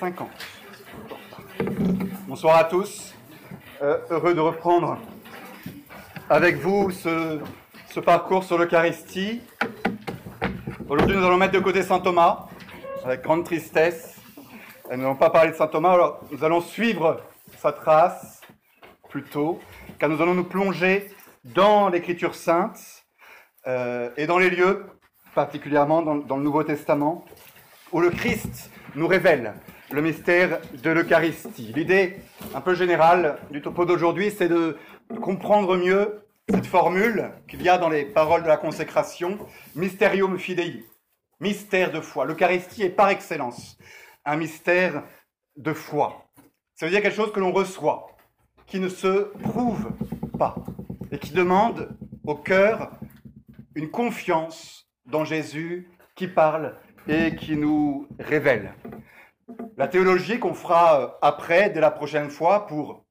50. Bonsoir à tous. Euh, heureux de reprendre avec vous ce, parcours sur l'Eucharistie. Aujourd'hui, nous allons mettre de côté saint Thomas, avec grande tristesse. Nous n'allons pas parler de saint Thomas, alors nous allons suivre sa trace plutôt, car nous allons nous plonger dans l'Écriture sainte euh, et dans les lieux, particulièrement dans le Nouveau Testament, où le Christ nous révèle le mystère de l'Eucharistie. L'idée un peu générale du topo d'aujourd'hui, c'est de comprendre mieux cette formule qu'il y a dans les paroles de la consécration, Mysterium Fidei, mystère de foi. L'Eucharistie est par excellence un mystère de foi. Ça veut dire quelque chose que l'on reçoit, qui ne se prouve pas, et qui demande au cœur une confiance dans Jésus qui parle et qui nous révèle. La théologie qu'on fera euh, après, dès la prochaine fois, pour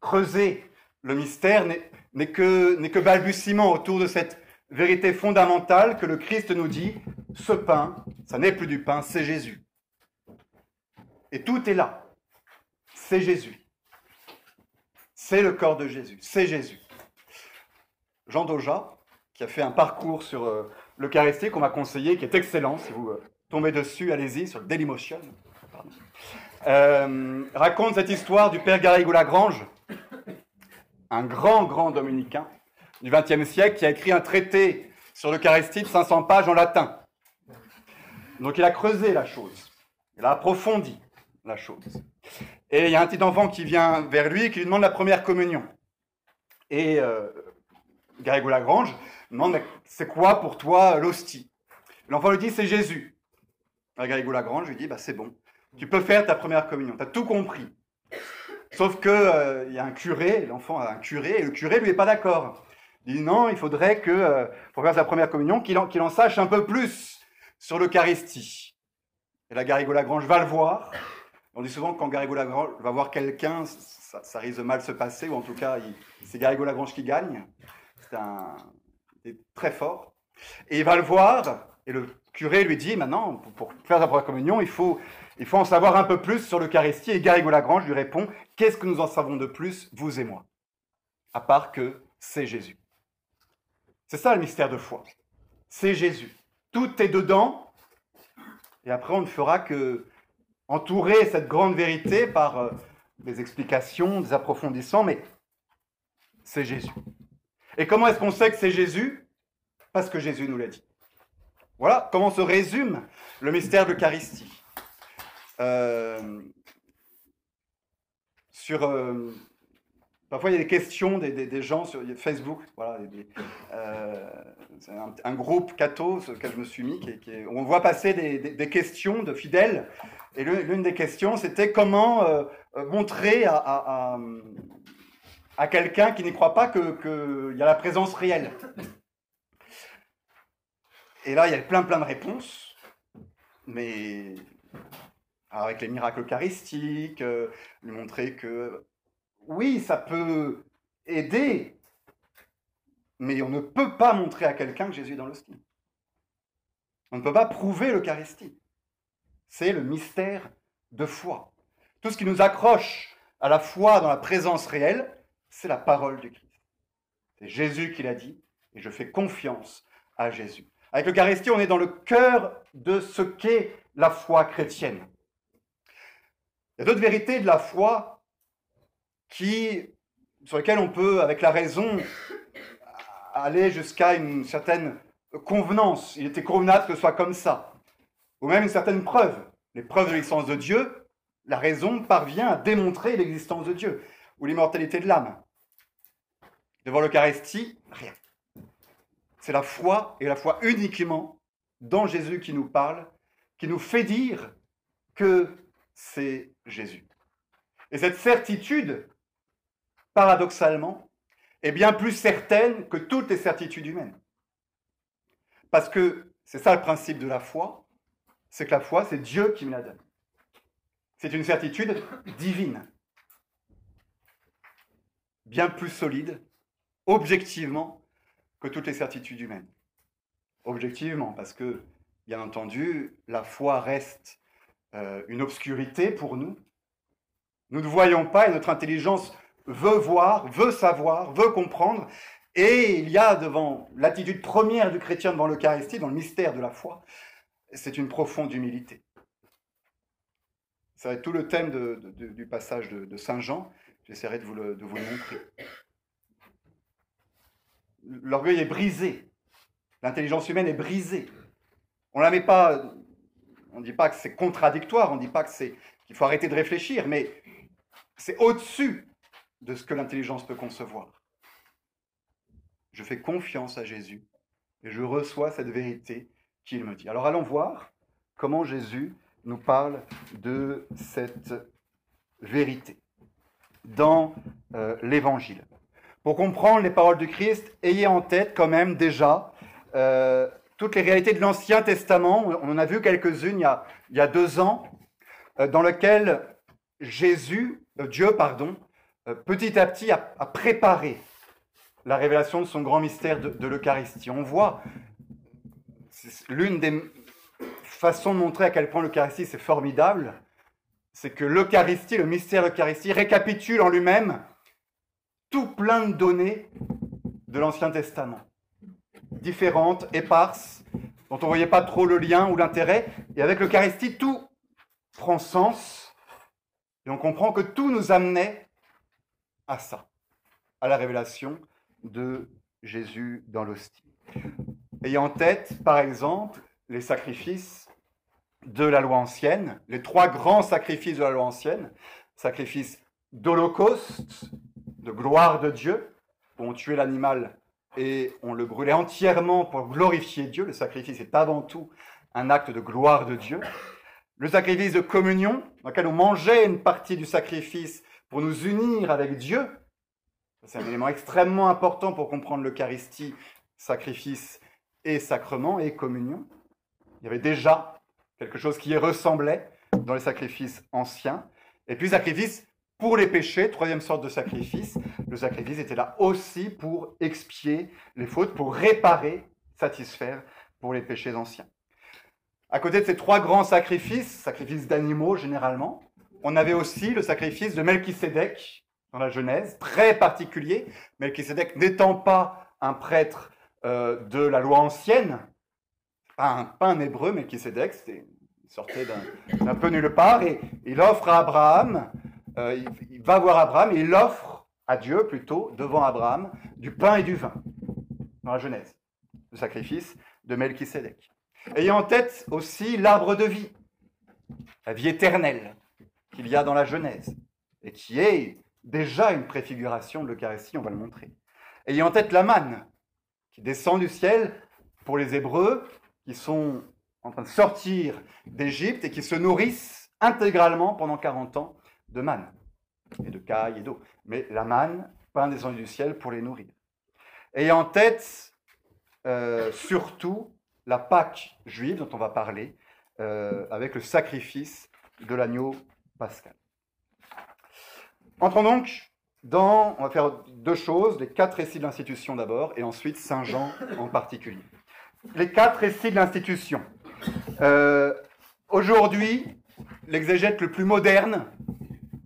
creuser le mystère, n'est que, que balbutiement autour de cette vérité fondamentale que le Christ nous dit, ce pain, ça n'est plus du pain, c'est Jésus. Et tout est là. C'est Jésus. C'est le corps de Jésus. C'est Jésus. Jean Doja, qui a fait un parcours sur euh, l'Eucharistie qu'on m'a conseillé, qui est excellent, si vous euh, tombez dessus, allez-y, sur le Dailymotion, euh, raconte cette histoire du père Garrigou-Lagrange, un grand, grand dominicain du XXe siècle qui a écrit un traité sur l'Eucharistie de 500 pages en latin. Donc il a creusé la chose, il a approfondi la chose. Et il y a un petit enfant qui vient vers lui et qui lui demande la première communion. Et euh, Garrigou-Lagrange demande C'est quoi pour toi l'hostie? L'enfant lui dit C'est Jésus. Garrigou-Lagrange lui dit bah, C'est bon, tu peux faire ta première communion, tu as tout compris. Sauf que euh, y a un curé, l'enfant a un curé, et le curé lui est pas d'accord. Il dit non, il faudrait que, euh, pour faire sa première communion, qu'il en, sache un peu plus sur l'Eucharistie. Et la Garrigou-Lagrange va le voir. On dit souvent que quand Garrigou-Lagrange va voir quelqu'un, ça, risque de mal se passer, ou en tout cas, c'est Garrigou-Lagrange qui gagne. C'est un, très fort. Et il va le voir, et le curé lui dit, maintenant, pour, faire sa première communion, il faut, il faut en savoir un peu plus sur l'Eucharistie. Et Garrigou-Lagrange lui répond, qu'est-ce que nous en savons de plus, vous et moi À part que c'est Jésus. C'est ça le mystère de foi. C'est Jésus. Tout est dedans. Et après, on ne fera que entourer cette grande vérité par euh, des explications, des approfondissements, mais c'est Jésus. Et comment est-ce qu'on sait que c'est Jésus? Parce que Jésus nous l'a dit. Voilà comment se résume le mystère de l'Eucharistie. Euh, sur, euh, parfois, il y a des questions des, gens sur Facebook. Voilà, euh, c'est un, groupe catho sur je me suis mis. On voit passer des, questions de fidèles. Et l'une des questions, c'était comment montrer à, à, quelqu'un qui n'y croit pas qu'il y a la présence réelle. Et là, il y a plein plein de réponses. Mais avec les miracles eucharistiques, euh, lui montrer que oui, ça peut aider, mais on ne peut pas montrer à quelqu'un que Jésus est dans l'hostie. On ne peut pas prouver l'Eucharistie. C'est le mystère de foi. Tout ce qui nous accroche à la foi dans la présence réelle, c'est la parole du Christ. C'est Jésus qui l'a dit, et je fais confiance à Jésus. Avec l'Eucharistie, on est dans le cœur de ce qu'est la foi chrétienne. Il y a d'autres vérités de la foi qui, sur lesquelles on peut, avec la raison, aller jusqu'à une certaine convenance. Il était convenable que ce soit comme ça. Ou même une certaine preuve. Les preuves de l'existence de Dieu, la raison parvient à démontrer l'existence de Dieu ou l'immortalité de l'âme. Devant l'Eucharistie, rien. C'est la foi et la foi uniquement dans Jésus qui nous parle, qui nous fait dire que c'est Jésus. Et cette certitude, paradoxalement, est bien plus certaine que toutes les certitudes humaines. Parce que c'est ça le principe de la foi, c'est que la foi, c'est Dieu qui me la donne. C'est une certitude divine, bien plus solide, objectivement, que toutes les certitudes humaines. Objectivement, parce que, bien entendu, la foi reste euh, une obscurité pour nous. Nous ne voyons pas et notre intelligence veut voir, veut savoir, veut comprendre. Et il y a devant l'attitude première du chrétien devant l'Eucharistie, dans le mystère de la foi, c'est une profonde humilité. Ça va être tout le thème du passage de, Saint Jean. J'essaierai de vous le, de vous le montrer. L'orgueil est brisé. L'intelligence humaine est brisée. On la met pas. On ne dit pas que c'est contradictoire. On ne dit pas qu'il faut arrêter de réfléchir, mais c'est au-dessus de ce que l'intelligence peut concevoir. Je fais confiance à Jésus et je reçois cette vérité qu'il me dit. Alors allons voir comment Jésus nous parle de cette vérité dans euh, l'Évangile. Pour comprendre les paroles du Christ, ayez en tête quand même déjà euh, toutes les réalités de l'Ancien Testament. On en a vu quelques-unes il, il, y a deux ans, euh, dans lesquelles Jésus, Dieu, pardon, petit à petit a, préparé la révélation de son grand mystère de, de l'Eucharistie. On voit l'une des façon de montrer à quel point l'Eucharistie c'est formidable, c'est que l'Eucharistie, le mystère de l'Eucharistie, récapitule en lui-même tout plein de données de l'Ancien Testament, différentes, éparses, dont on ne voyait pas trop le lien ou l'intérêt. Et avec l'Eucharistie, tout prend sens et on comprend que tout nous amenait à ça, à la révélation de Jésus dans l'hostie. Ayant en tête, par exemple, les sacrifices de la loi ancienne, les trois grands sacrifices de la loi ancienne, sacrifice d'holocauste, de gloire de Dieu, où on tuait l'animal et on le brûlait entièrement pour glorifier Dieu. Le sacrifice est avant tout un acte de gloire de Dieu. Le sacrifice de communion, dans lequel on mangeait une partie du sacrifice pour nous unir avec Dieu. C'est un élément extrêmement important pour comprendre l'Eucharistie, sacrifice et sacrement et communion. Il y avait déjà quelque chose qui y ressemblait dans les sacrifices anciens. Et puis sacrifice pour les péchés, troisième sorte de sacrifice. Le sacrifice était là aussi pour expier les fautes, pour réparer, satisfaire pour les péchés anciens. À côté de ces trois grands sacrifices, sacrifices d'animaux généralement, on avait aussi le sacrifice de Melchisédek dans la Genèse, très particulier. Melchisédek n'étant pas un prêtre euh, de la loi ancienne, pas un, hébreu, mais qui Sédek, il sortait d'un peu nulle part, et il offre à Abraham, euh, il, va voir Abraham, et il offre à Dieu plutôt, devant Abraham, du pain et du vin, dans la Genèse, le sacrifice de Melchisédek. Ayant en tête aussi l'arbre de vie, la vie éternelle qu'il y a dans la Genèse, et qui est déjà une préfiguration de l'Eucharistie, on va le montrer. Ayant en tête la manne, qui descend du ciel pour les Hébreux, qui sont en train de sortir d'Égypte et qui se nourrissent intégralement pendant 40 ans de manne et de caille et d'eau. Mais la manne, pain descendu du ciel pour les nourrir. Et en tête euh, surtout la Pâque juive dont on va parler euh, avec le sacrifice de l'agneau pascal. Entrons donc dans, on va faire deux choses, les quatre récits de l'institution d'abord et ensuite Saint Jean en particulier les quatre récits de l'institution. Euh, aujourd'hui, l'exégète le plus moderne,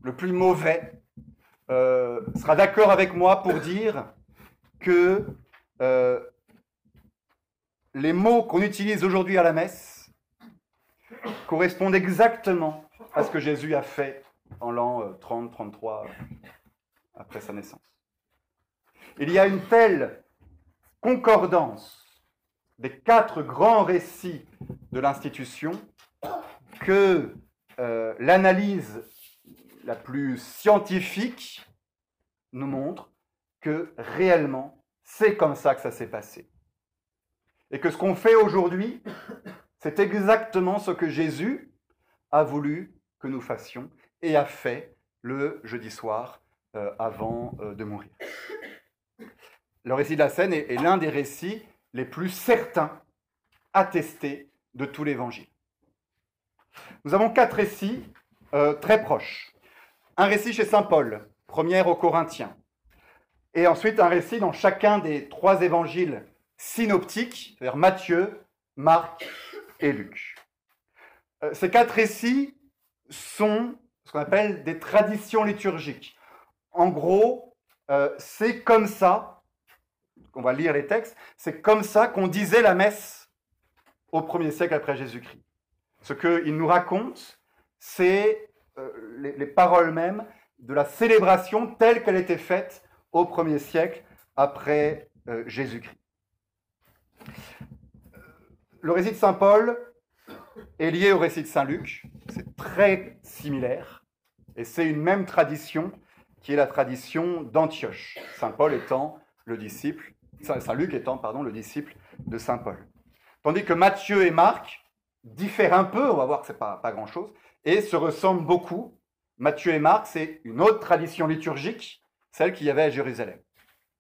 le plus mauvais, euh, sera d'accord avec moi pour dire que euh, les mots qu'on utilise aujourd'hui à la messe correspondent exactement à ce que Jésus a fait en l'an 30-33 après sa naissance. Il y a une telle concordance des quatre grands récits de l'institution que euh, l'analyse la plus scientifique nous montre que réellement, c'est comme ça que ça s'est passé. Et que ce qu'on fait aujourd'hui, c'est exactement ce que Jésus a voulu que nous fassions et a fait le jeudi soir euh, avant euh, de mourir. Le récit de la scène est l'un des récits les plus certains attestés de tout l'évangile. Nous avons quatre récits euh, très proches. Un récit chez Saint Paul, première aux Corinthiens, et ensuite un récit dans chacun des trois évangiles synoptiques, c'est-à-dire Matthieu, Marc et Luc. Euh, ces quatre récits sont ce qu'on appelle des traditions liturgiques. En gros, euh, c'est comme ça, on va lire les textes, c'est comme ça qu'on disait la messe au premier siècle après Jésus-Christ. Ce qu'il nous raconte, c'est euh, les, paroles mêmes de la célébration telle qu'elle était faite au premier siècle après euh, Jésus-Christ. Le récit de Saint Paul est lié au récit de Saint Luc, c'est très similaire, et c'est une même tradition qui est la tradition d'Antioche, Saint Paul étant le disciple, Saint Luc étant pardon, le disciple de Saint Paul. Tandis que Matthieu et Marc diffèrent un peu, on va voir que ce n'est pas grand-chose, et se ressemblent beaucoup. Matthieu et Marc, c'est une autre tradition liturgique, celle qu'il y avait à Jérusalem.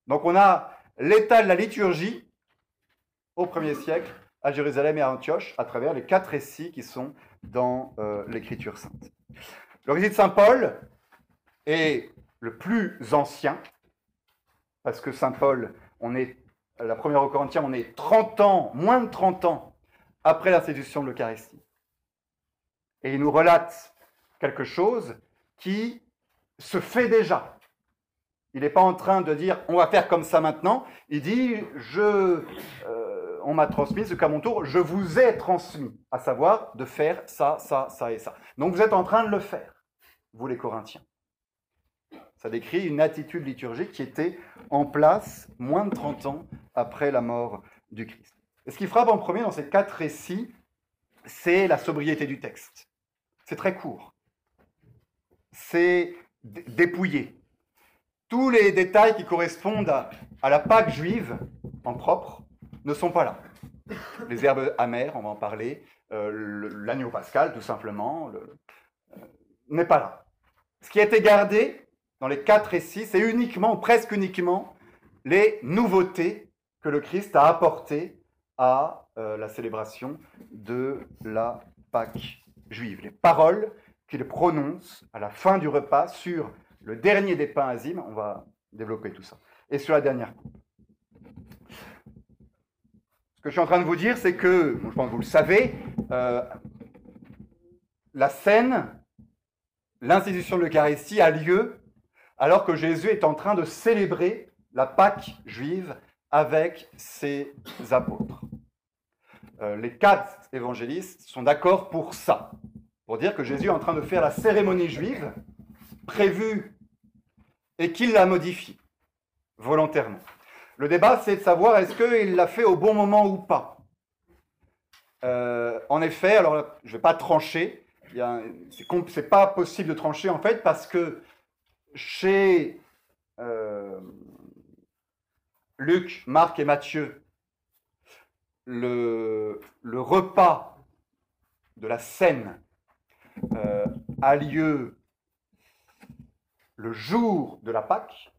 Donc on a l'état de la liturgie au premier siècle à Jérusalem et à Antioche à travers les quatre récits qui sont dans euh, l'Écriture sainte. Le récit de Saint Paul est le plus ancien, parce que Saint Paul, on est, la première au Corinthiens, on est 30 ans, moins de 30 ans après l'institution de l'Eucharistie. Et il nous relate quelque chose qui se fait déjà. Il n'est pas en train de dire on va faire comme ça maintenant. Il dit je, euh, on m'a transmis ce qu'à mon tour je vous ai transmis, à savoir de faire ça, ça, ça et ça. Donc vous êtes en train de le faire, vous les Corinthiens. Ça décrit une attitude liturgique qui était en place moins de 30 ans après la mort du Christ. Et ce qui frappe en premier dans ces quatre récits, c'est la sobriété du texte. C'est très court. C'est dépouillé. Tous les détails qui correspondent à, la Pâque juive en propre ne sont pas là. Les herbes amères, on va en parler, euh, l'agneau pascal, tout simplement, euh, n'est pas là. Ce qui a été gardé dans les quatre récits, c'est uniquement, ou presque uniquement, les nouveautés que le Christ a apportées à euh, la célébration de la Pâque Les paroles qu'il prononce à la fin du repas sur le dernier des pains azimes, on va développer tout ça, et sur la dernière. Ce que je suis en train de vous dire, c'est que, je pense que vous le savez, euh, la scène, l'institution de l'Eucharistie a lieu alors que Jésus est en train de célébrer la Pâque juive avec ses apôtres. Euh, les quatre évangélistes sont d'accord pour ça, pour dire que Jésus est en train de faire la cérémonie juive prévue et qu'il la modifie volontairement. Le débat, c'est de savoir est-ce qu'il l'a fait au bon moment ou pas. Euh, en effet, alors je ne vais pas trancher, ce n'est pas possible de trancher en fait parce que chez euh, Luc, Marc et Matthieu, le, repas de la scène euh, a lieu le jour de la Pâque,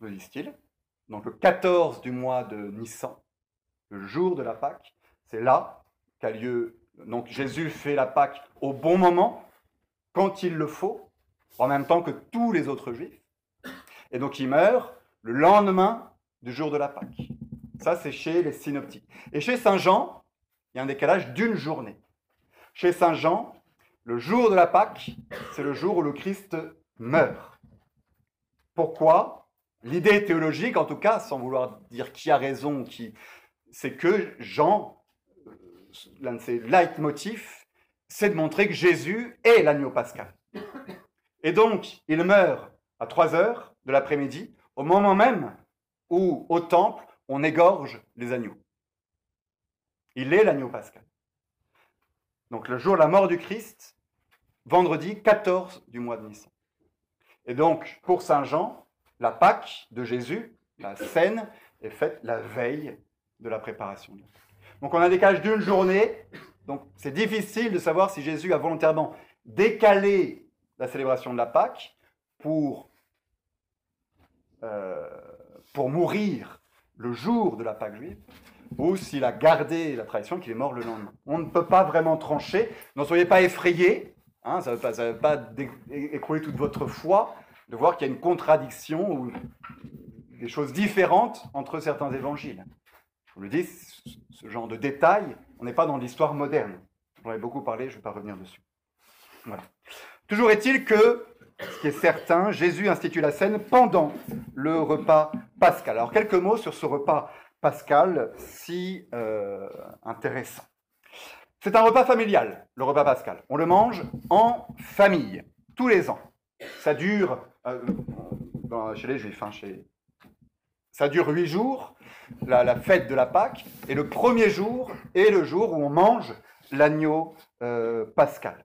me disent-ils, donc le 14 du mois de Nissan, le jour de la Pâque, c'est là qu'a lieu, donc Jésus fait la Pâque au bon moment, quand il le faut, en même temps que tous les autres juifs, et donc il meurt le lendemain du jour de la Pâque. Ça, c'est chez les synoptiques. Et chez Saint Jean, il y a un décalage d'une journée. Chez Saint Jean, le jour de la Pâque, c'est le jour où le Christ meurt. Pourquoi? L'idée théologique, en tout cas, sans vouloir dire qui a raison, qui, c'est que Jean, euh, l'un de ses leitmotifs, c'est de montrer que Jésus est l'agneau pascal. Et donc, il meurt à 3 heures de l'après-midi, au moment même où au temple, on égorge les agneaux. Il est l'agneau pascal. Donc le jour de la mort du Christ, vendredi 14 du mois de Nissan. Et donc, pour Saint Jean, la Pâque de Jésus, la scène, est faite la veille de la préparation. Donc on a un décalage d'une journée, donc c'est difficile de savoir si Jésus a volontairement décalé la célébration de la Pâque pour euh, pour mourir le jour de la Pâque juive, ou s'il a gardé la tradition qu'il est mort le lendemain. On ne peut pas vraiment trancher. N'en soyez pas effrayés. Hein, ça ne veut pas, écrouler toute votre foi de voir qu'il y a une contradiction ou des choses différentes entre certains évangiles. Je vous le dis, ce genre de détails, on n'est pas dans l'histoire moderne. J'en ai beaucoup parlé, je ne vais pas revenir dessus. Voilà. Toujours est-il que, ce qui est certain, Jésus institue la scène pendant le repas pascal. Alors, quelques mots sur ce repas pascal si euh, intéressant. C'est un repas familial, le repas pascal. On le mange en famille, tous les ans. Ça dure, euh, chez les juifs, hein, ça dure huit jours, la, fête de la Pâque, et le premier jour est le jour où on mange l'agneau euh, pascal.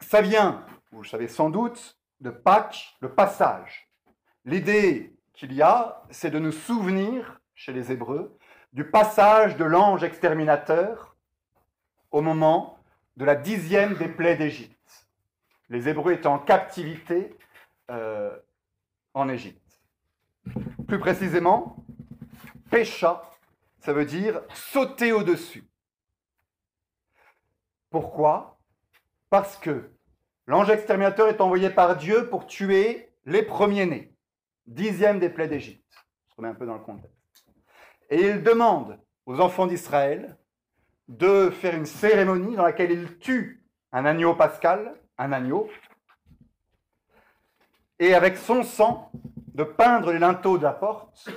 Ça vient, vous le savez sans doute, de Pâques, le passage. L'idée qu'il y a, c'est de nous souvenir, chez les Hébreux, du passage de l'ange exterminateur au moment de la dixième des plaies d'Égypte. Les Hébreux étaient en captivité euh, en Égypte. Plus précisément, pécha, ça veut dire sauter au-dessus. Pourquoi? Parce que l'ange exterminateur est envoyé par Dieu pour tuer les premiers-nés, dixième des plaies d'Égypte. Je remets un peu dans le contexte. Et il demande aux enfants d'Israël de faire une cérémonie dans laquelle il tue un agneau pascal, un agneau, et avec son sang, de peindre les linteaux de la porte,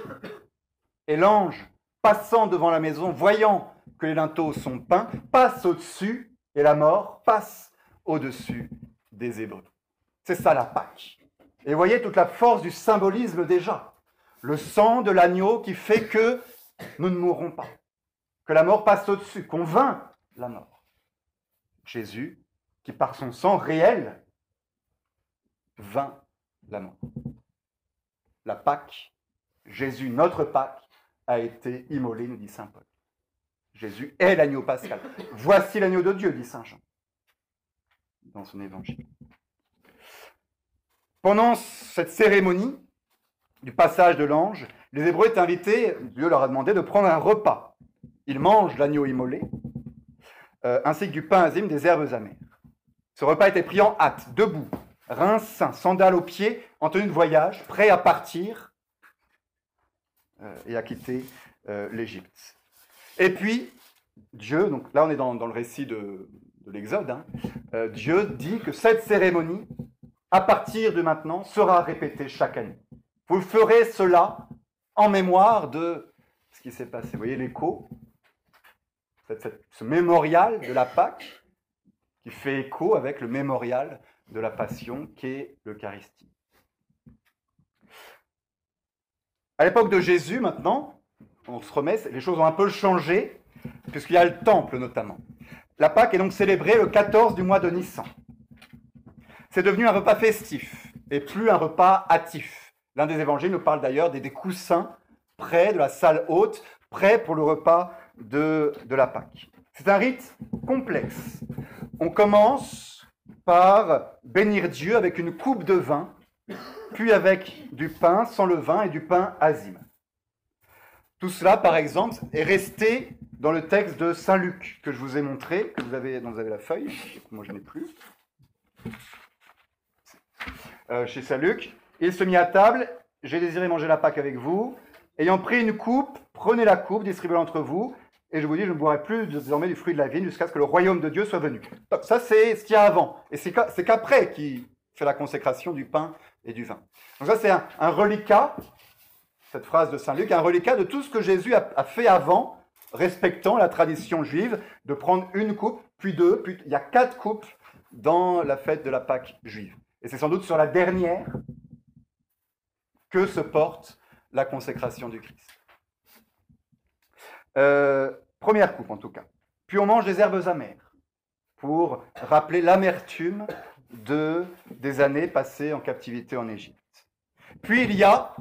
et l'ange, passant devant la maison, voyant que les linteaux sont peints, passe au-dessus, et la mort passe au-dessus des Hébreux. C'est ça la Pâque. Et voyez toute la force du symbolisme déjà. Le sang de l'agneau qui fait que nous ne mourrons pas que la mort passe au-dessus, qu'on vainc la mort. Jésus, qui par son sang réel, vainc la mort. La Pâque, Jésus, notre Pâque, a été immolé, nous dit Saint Paul. Jésus est l'agneau pascal. Voici l'agneau de Dieu, dit Saint Jean dans son évangile. Pendant cette cérémonie du passage de l'ange, les Hébreux étaient invités, Dieu leur a demandé de prendre un repas. Ils mangent l'agneau immolé, euh, ainsi que du pain azime, des herbes amères. Ce repas était pris en hâte, debout, reins sains, sandales aux pieds, en tenue de voyage, prêt à partir euh, et à quitter euh, l'Égypte. Et puis, Dieu, donc là on est dans, le récit de, l'Exode, hein, Dieu dit que cette cérémonie, à partir de maintenant, sera répétée chaque année. Vous ferez cela en mémoire de ce qui s'est passé. Vous voyez l'écho? Ce mémorial de la Pâque qui fait écho avec le mémorial de la Passion qu'est l'Eucharistie. À l'époque de Jésus, maintenant, on se remet, les choses ont un peu changé, puisqu'il y a le temple notamment. La Pâque est donc célébrée le 14 du mois de Nissan. C'est devenu un repas festif et plus un repas hâtif. L'un des évangiles nous parle d'ailleurs des, coussins près de la salle haute, prêts pour le repas de, la Pâque. C'est un rite complexe. On commence par bénir Dieu avec une coupe de vin, puis avec du pain sans le vin et du pain azime. Tout cela, par exemple, est resté dans le texte de Saint Luc que je vous ai montré, que vous avez, dont vous avez la feuille. Moi, je n'ai plus. Euh, chez Saint Luc, il se mit à table. J'ai désiré manger la Pâque avec vous. Ayant pris une coupe, prenez la coupe, distribuez-la entre vous. Et je vous dis, je ne boirai plus désormais du fruit de la vigne jusqu'à ce que le royaume de Dieu soit venu. Donc ça, c'est ce qu'il y a avant. Et c'est qu'après qu'il fait la consécration du pain et du vin. Donc ça, c'est un, reliquat, cette phrase de Saint Luc, un reliquat de tout ce que Jésus a, fait avant, respectant la tradition juive, de prendre une coupe, puis deux, puis il y a quatre coupes dans la fête de la Pâque juive. Et c'est sans doute sur la dernière que se porte la consécration du Christ. Euh, première coupe en tout cas. Puis on mange des herbes amères pour rappeler l'amertume de, des années passées en captivité en Égypte. Puis il y a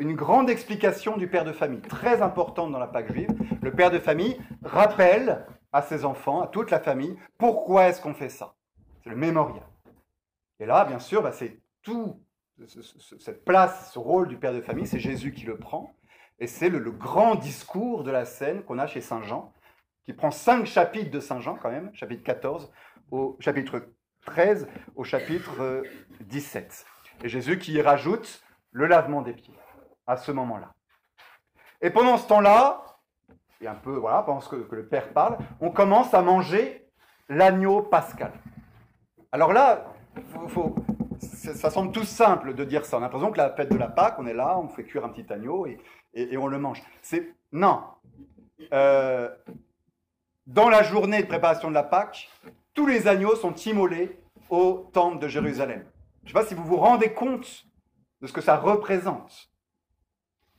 une grande explication du père de famille, très importante dans la Pâque juive. Le père de famille rappelle à ses enfants, à toute la famille, pourquoi est-ce qu'on fait ça C'est le mémorial. Et là, bien sûr, bah, c'est tout cette place, ce rôle du père de famille, c'est Jésus qui le prend. Et c'est le, grand discours de la scène qu'on a chez Saint Jean, qui prend cinq chapitres de Saint Jean quand même, chapitre 14 au chapitre 13 au chapitre 17. Et Jésus qui y rajoute le lavement des pieds à ce moment-là. Et pendant ce temps-là, et un peu, voilà, pendant que, que le Père parle, on commence à manger l'agneau pascal. Alors là, ça semble tout simple de dire ça. On a l'impression que la fête de la Pâque, on est là, on fait cuire un petit agneau et, on le mange. C'est non. Euh, dans la journée de préparation de la Pâque, tous les agneaux sont immolés au temple de Jérusalem. Je ne sais pas si vous vous rendez compte de ce que ça représente.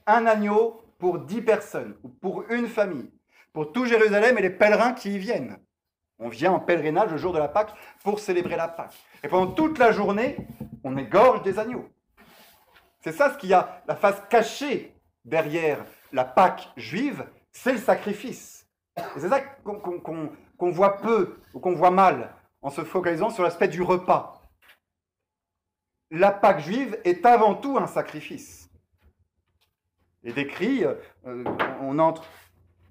Un agneau pour dix personnes, ou pour une famille, pour tout Jérusalem et les pèlerins qui y viennent. On vient en pèlerinage le jour de la Pâque pour célébrer la Pâque. Et pendant toute la journée, on égorge des agneaux. C'est ça ce qu'il y a, la face cachée derrière la Pâque juive, c'est le sacrifice. C'est ça qu'on voit peu ou qu'on voit mal en se focalisant sur l'aspect du repas. La Pâque juive est avant tout un sacrifice. Et décrit, euh, on entre,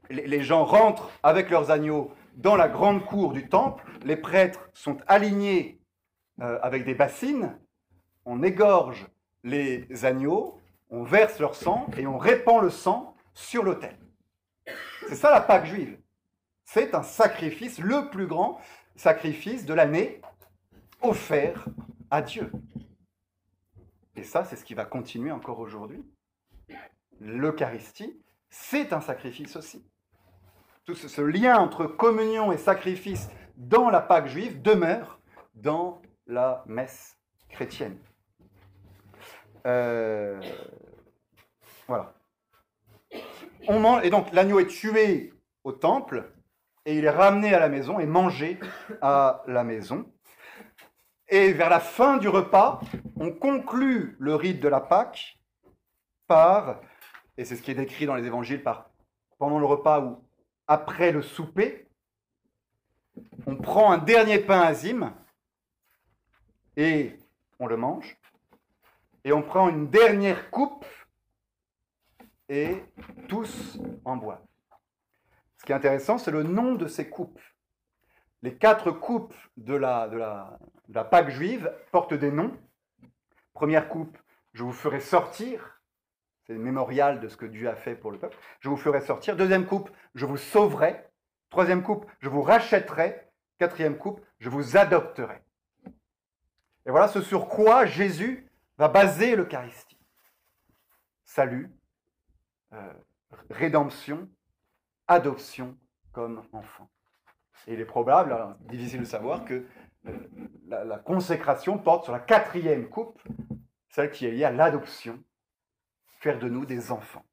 les gens rentrent avec leurs agneaux dans la grande cour du temple, les prêtres sont alignés euh, avec des bassines, on égorge les agneaux, on verse leur sang et on répand le sang sur l'autel. C'est ça la Pâque juive. C'est un sacrifice, le plus grand sacrifice de l'année, offert à Dieu. Et ça, c'est ce qui va continuer encore aujourd'hui. L'Eucharistie, c'est un sacrifice aussi tout ce, lien entre communion et sacrifice dans la Pâque juive demeure dans la messe chrétienne. Euh, voilà. On et donc l'agneau est tué au temple et il est ramené à la maison et mangé à la maison. Et vers la fin du repas, on conclut le rite de la Pâque par, et c'est ce qui est décrit dans les évangiles, par pendant le repas où après le souper, on prend un dernier pain azime et on le mange. Et on prend une dernière coupe et tous en boivent. Ce qui est intéressant, c'est le nom de ces coupes. Les quatre coupes de la, de la, de la Pâque juive portent des noms. Première coupe, je vous ferai sortir. C'est le mémorial de ce que Dieu a fait pour le peuple. Je vous ferai sortir. Deuxième coupe, je vous sauverai. Troisième coupe, je vous rachèterai. Quatrième coupe, je vous adopterai. Et voilà ce sur quoi Jésus va baser l'Eucharistie. Salut, euh, rédemption, adoption comme enfant. Et il est probable, difficile de savoir, que euh, la consécration porte sur la quatrième coupe, celle qui est liée à l'adoption faire de nous des enfants.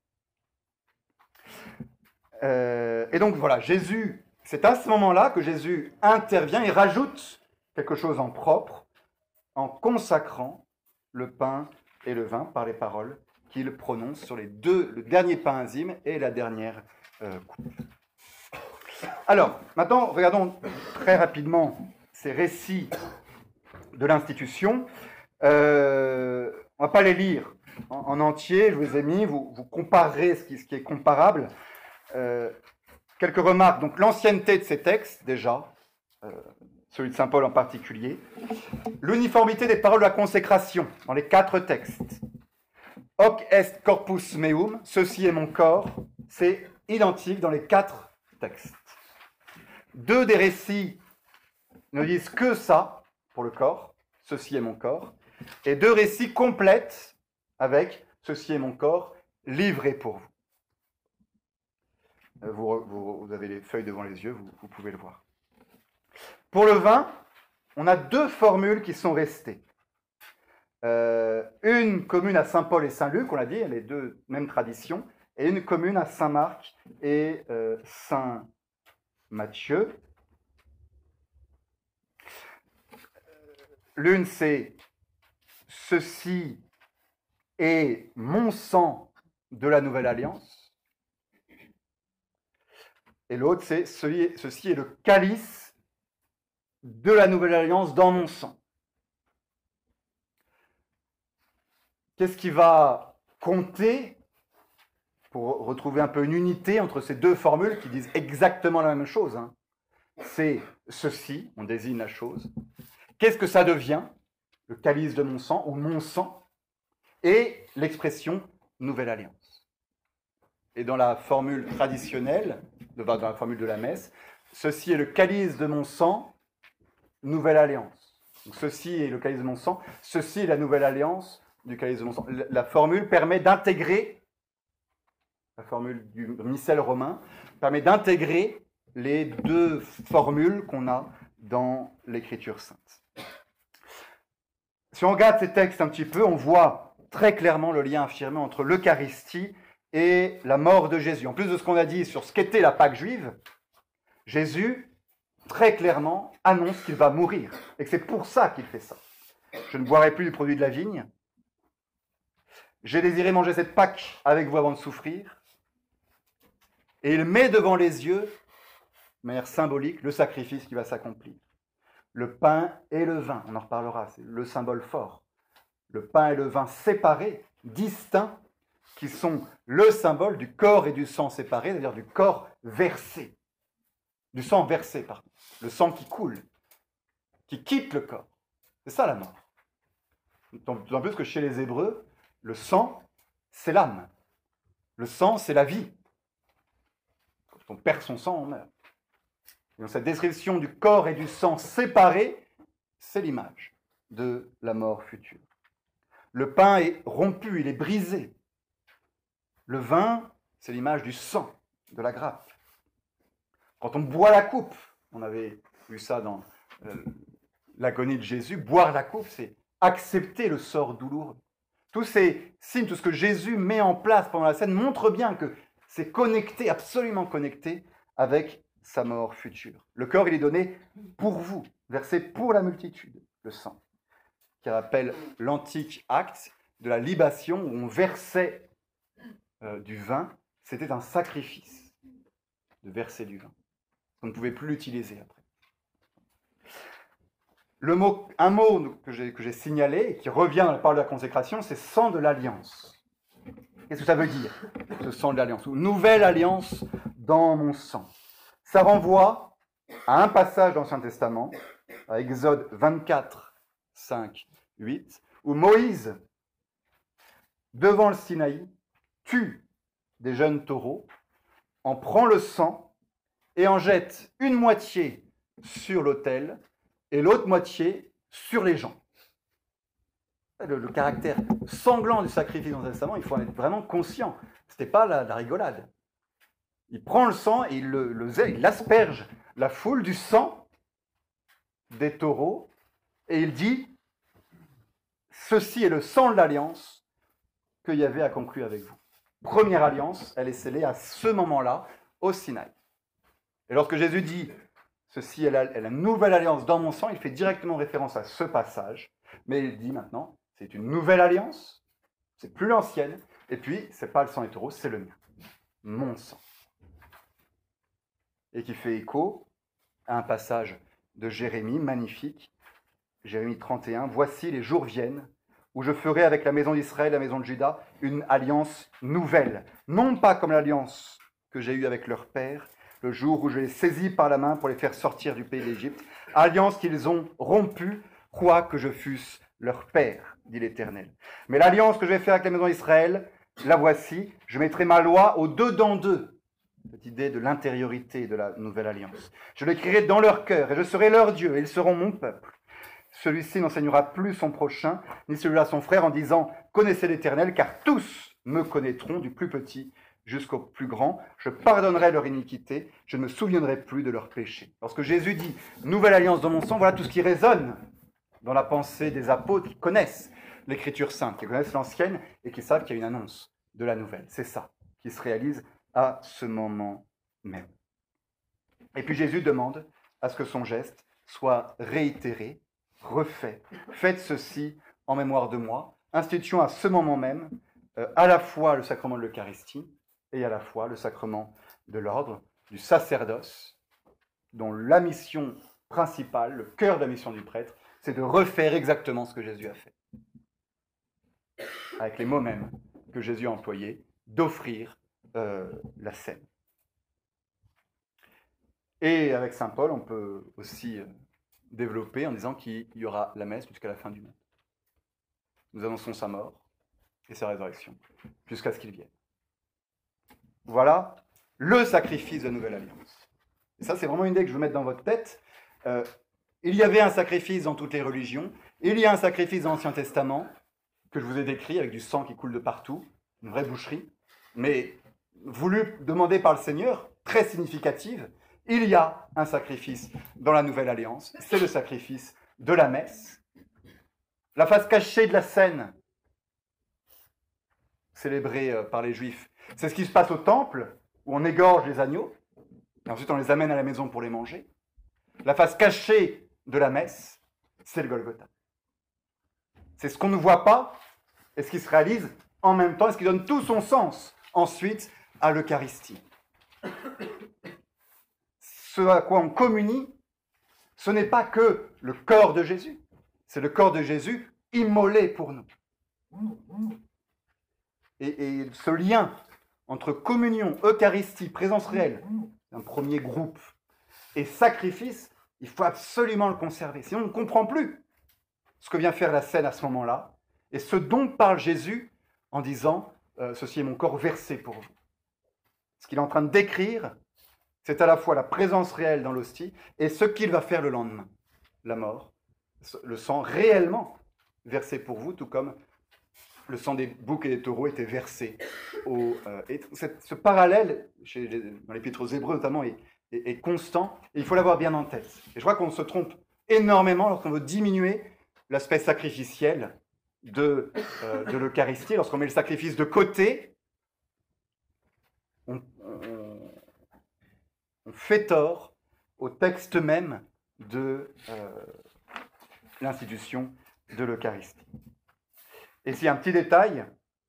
Euh, et donc voilà, Jésus, c'est à ce moment-là que Jésus intervient et rajoute quelque chose en propre en consacrant le pain et le vin par les paroles qu'il prononce sur les deux, le dernier pain enzyme et la dernière euh, coupe. Alors, maintenant, regardons très rapidement ces récits de l'institution. Euh, on ne va pas les lire en, entier, je vous ai mis, vous, vous qui, ce qui, est comparable. Euh, quelques remarques. Donc l'ancienneté de ces textes, déjà, euh, celui de Saint Paul en particulier. L'uniformité des paroles de la consécration dans les quatre textes. Hoc est corpus meum, ceci est mon corps, c'est identique dans les quatre textes. Deux des récits ne disent que ça pour le corps, ceci est mon corps, et deux récits complètent avec Ceci est mon corps, livré pour vous. Euh, vous, avez les feuilles devant les yeux, vous, pouvez le voir. Pour le vin, on a deux formules qui sont restées. Euh, une commune à Saint-Paul et Saint-Luc, on l'a dit, les deux mêmes traditions, et une commune à Saint-Marc et euh, Saint-Matthieu. L'une, c'est ceci et mon sang de la nouvelle alliance. Et l'autre, c'est ceci est le calice de la nouvelle alliance dans mon sang. Qu'est-ce qui va compter pour retrouver un peu une unité entre ces deux formules qui disent exactement la même chose hein? C'est ceci, on désigne la chose. Qu'est-ce que ça devient Le calice de mon sang ou mon sang? Et l'expression Nouvelle Alliance. et dans la formule traditionnelle, dans la formule de la messe, ceci est le calice de mon sang, nouvelle alliance. Donc, ceci est le calice de mon sang, ceci est la nouvelle alliance du calice de mon sang. La formule permet d'intégrer, la formule du missel romain, permet d'intégrer les deux formules qu'on a dans l'Écriture sainte. Si on regarde ces textes un petit peu, on voit très clairement le lien affirmé entre l'Eucharistie et la mort de Jésus. En plus de ce qu'on a dit sur ce qu'était la Pâque juive, Jésus, très clairement, annonce qu'il va mourir et que c'est pour ça qu'il fait ça. Je ne boirai plus du produit de la vigne. J'ai désiré manger cette Pâque avec vous avant de souffrir. Et il met devant les yeux, de manière symbolique, le sacrifice qui va s'accomplir. Le pain et le vin, on en reparlera, c'est le symbole fort. Le pain et le vin séparés, distincts, qui sont le symbole du corps et du sang séparés, c'est-à-dire du corps versé. Du sang versé, pardon. Le sang qui coule, qui quitte le corps. C'est ça la mort. D'autant plus que chez les Hébreux, le sang, c'est l'âme. Le sang, c'est la vie. Quand on perd son sang, on meurt. Et donc cette description du corps et du sang séparés, c'est l'image de la mort future. Le pain est rompu, il est brisé. Le vin, c'est l'image du sang, de la grappe. Quand on boit la coupe, on avait vu ça dans euh, l'agonie de Jésus, boire la coupe, c'est accepter le sort douloureux. Tous ces signes, tout ce que Jésus met en place pendant la scène montre bien que c'est connecté, absolument connecté avec sa mort future. Le corps, il est donné pour vous, versé pour la multitude, le sang, qui rappelle l'antique acte de la libation où on versait euh, du vin, c'était un sacrifice de verser du vin. On ne pouvait plus l'utiliser après. Le mot, un mot que j'ai signalé et qui revient dans la parole de la consécration, c'est sang de l'alliance. Qu'est-ce que ça veut dire, ce sang de l'alliance Ou nouvelle alliance dans mon sang. Ça renvoie à un passage dans l'Ancien Testament, à Exode 24, 5, 8, où Moïse, devant le Sinaï, tue des jeunes taureaux, en prend le sang et en jette une moitié sur l'autel et l'autre moitié sur les gens. Le, caractère sanglant du sacrifice dans Testament, il faut en être vraiment conscient. Ce n'était pas la, rigolade. Il prend le sang et il, le, il asperge la foule du sang des taureaux et il dit Ceci est le sang de l'alliance qu'il y avait à conclure avec vous première alliance, elle est scellée à ce moment-là au Sinaï. Et lorsque Jésus dit ceci est la, nouvelle alliance dans mon sang, il fait directement référence à ce passage, mais il dit maintenant c'est une nouvelle alliance, c'est plus l'ancienne, et puis c'est pas le sang des taureaux, c'est le mien, mon sang. Et qui fait écho à un passage de Jérémie magnifique, Jérémie 31, Voici les jours viennent où je ferai avec la maison d'Israël, la maison de Juda, une alliance nouvelle. Non pas comme l'alliance que j'ai eue avec leur père, le jour où je les saisis par la main pour les faire sortir du pays d'Égypte, alliance qu'ils ont rompue, quoique je fusse leur père, dit l'Éternel. Mais l'alliance que je vais faire avec la maison d'Israël, la voici, je mettrai ma loi au dedans d'eux. Cette idée de l'intériorité de la nouvelle alliance. Je l'écrirai dans leur cœur et je serai leur Dieu et ils seront mon peuple. Celui-ci n'enseignera plus son prochain, ni celui-là son frère, en disant Connaissez l'Éternel, car tous me connaîtront, du plus petit jusqu'au plus grand. Je pardonnerai leur iniquité, je ne me souviendrai plus de leurs péchés. Lorsque Jésus dit Nouvelle alliance dans mon sang, voilà tout ce qui résonne dans la pensée des apôtres qui connaissent l'Écriture sainte, qui connaissent l'ancienne et qui savent qu'il y a une annonce de la nouvelle. C'est ça qui se réalise à ce moment même. Et puis Jésus demande à ce que son geste soit réitéré refait. Faites ceci en mémoire de moi. Instituons à ce moment même euh, à la fois le sacrement de l'Eucharistie et à la fois le sacrement de l'ordre, du sacerdoce, dont la mission principale, le cœur de la mission du prêtre, c'est de refaire exactement ce que Jésus a fait. Avec les mots mêmes que Jésus a employés, d'offrir euh, la scène. Et avec Saint Paul, on peut aussi euh, développé en disant qu'il y aura la messe jusqu'à la fin du monde. Nous annonçons sa mort et sa résurrection jusqu'à ce qu'il vienne. voilà le sacrifice de la nouvelle alliance. Et ça, c'est vraiment une idée que je veux mettre dans votre tête. Euh, il y avait un sacrifice dans toutes les religions, il y a un sacrifice dans l'Ancien Testament, que je vous ai décrit avec du sang qui coule de partout, une vraie boucherie, mais voulu demander par le Seigneur, très significative, il y a un sacrifice dans la Nouvelle Alliance, c'est le sacrifice de la messe. La face cachée de la scène, célébrée euh, par les Juifs, c'est ce qui se passe au temple, où on égorge les agneaux, et ensuite on les amène à la maison pour les manger. La face cachée de la messe, c'est le Golgotha. C'est ce qu'on ne voit pas et ce qui se réalise en même temps, et ce qui donne tout son sens ensuite à l'Eucharistie. Ce à quoi on communie, ce n'est pas que le corps de Jésus, c'est le corps de Jésus immolé pour nous. Et, ce lien entre communion, Eucharistie, présence réelle, un premier groupe, et sacrifice, il faut absolument le conserver. Sinon, on ne comprend plus ce que vient faire la scène à ce moment-là, et ce dont parle Jésus en disant, euh, ceci est mon corps versé pour vous. Ce qu'il est en train de décrire, c'est à la fois la présence réelle dans l'hostie et ce qu'il va faire le lendemain, la mort, le sang réellement versé pour vous, tout comme le sang des boucs et des taureaux était versé. Euh, et ce parallèle, chez dans l'épître aux Hébreux notamment, est, constant, il faut l'avoir bien en tête. Et je crois qu'on se trompe énormément lorsqu'on veut diminuer l'aspect sacrificiel de, euh, de l'Eucharistie, lorsqu'on met le sacrifice de côté, on, fait tort au texte même de euh, l'institution de l'Eucharistie. Et a un petit détail,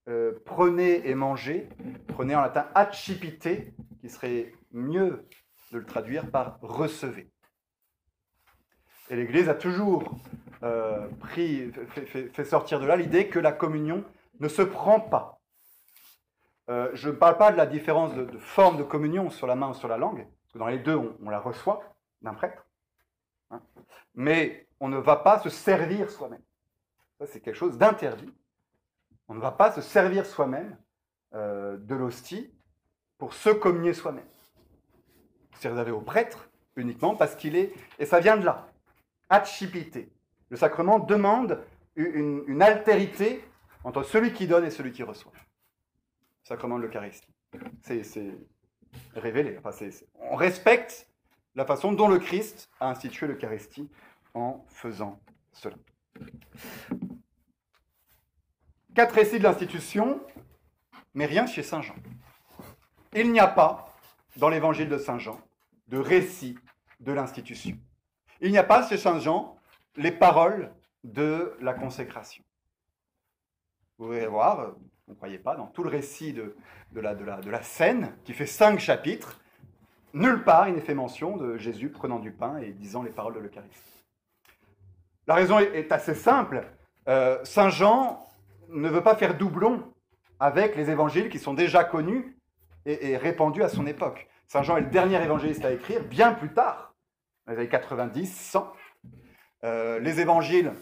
euh, prenez et mangez, prenez en latin accipite, qui serait mieux de le traduire par recevez. Et l'Église a toujours euh, pris, fait, sortir de là l'idée que la communion ne se prend pas. Je ne parle pas de la différence de, forme de communion sur la main ou sur la langue, dans les deux, on, la reçoit d'un prêtre. Hein. mais on ne va pas se servir soi-même. Ça, c'est quelque chose d'interdit. On ne va pas se servir soi-même euh, de l'hostie pour se communier soi-même. C'est réservé au prêtre uniquement parce qu'il est, et ça vient de là, Achipité. Le sacrement demande une altérité entre celui qui donne et celui qui reçoit sacrement de l'Eucharistie. C'est révélé. on respecte la façon dont le Christ a institué l'Eucharistie en faisant cela. Quatre récits de l'institution, mais rien chez Saint Jean. Il n'y a pas, dans l'évangile de Saint Jean, de récit de l'institution. Il n'y a pas chez Saint Jean les paroles de la consécration. Vous allez voir, ne croyez pas, dans tout le récit de, la, scène, qui fait cinq chapitres, nulle part il n'est fait mention de Jésus prenant du pain et disant les paroles de l'Eucharistie. La raison est, assez simple. Euh, Saint Jean ne veut pas faire doublon avec les évangiles qui sont déjà connus et, répandus à son époque. Saint Jean est le dernier évangéliste à écrire, bien plus tard, dans les années 90, 100. Euh, les évangiles,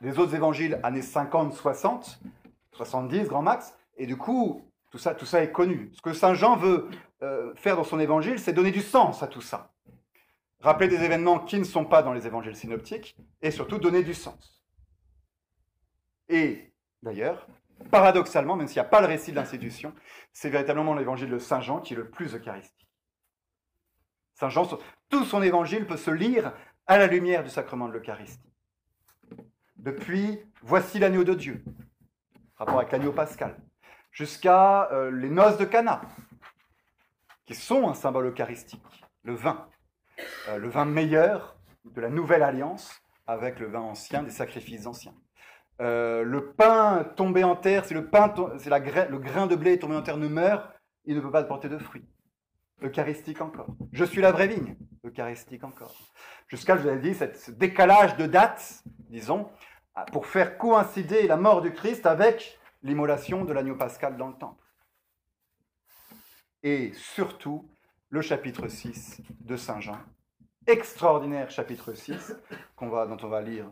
les autres évangiles, années 50, 60, 70, grand max. Et du coup, tout ça, tout ça est connu. Ce que Saint Jean veut euh, faire dans son évangile, c'est donner du sens à tout ça. Rappeler des événements qui ne sont pas dans les évangiles synoptiques et surtout donner du sens. Et d'ailleurs, paradoxalement, même s'il n'y a pas le récit de l'institution, c'est véritablement l'évangile de Saint Jean qui est le plus eucharistique. Saint Jean, tout son évangile peut se lire à la lumière du sacrement de l'Eucharistie. Depuis Voici l'agneau de Dieu, rapport avec l'agneau pascal, jusqu'à euh, les noces de Cana, qui sont un symbole eucharistique, le vin, euh, le vin meilleur de la nouvelle alliance avec le vin ancien des sacrifices anciens. Euh, le pain tombé en terre, si le, pain c'est la le grain de blé tombé en terre ne meurt, il ne peut pas porter de fruits. Eucharistique encore. Je suis la vraie vigne. Eucharistique encore. Jusqu'à, je vous ai dit, ce décalage de dates, disons, pour faire coïncider la mort du Christ avec l'immolation de l'agneau pascal dans le temple. Et surtout, le chapitre 6 de Saint Jean, extraordinaire chapitre 6, va, dont on va lire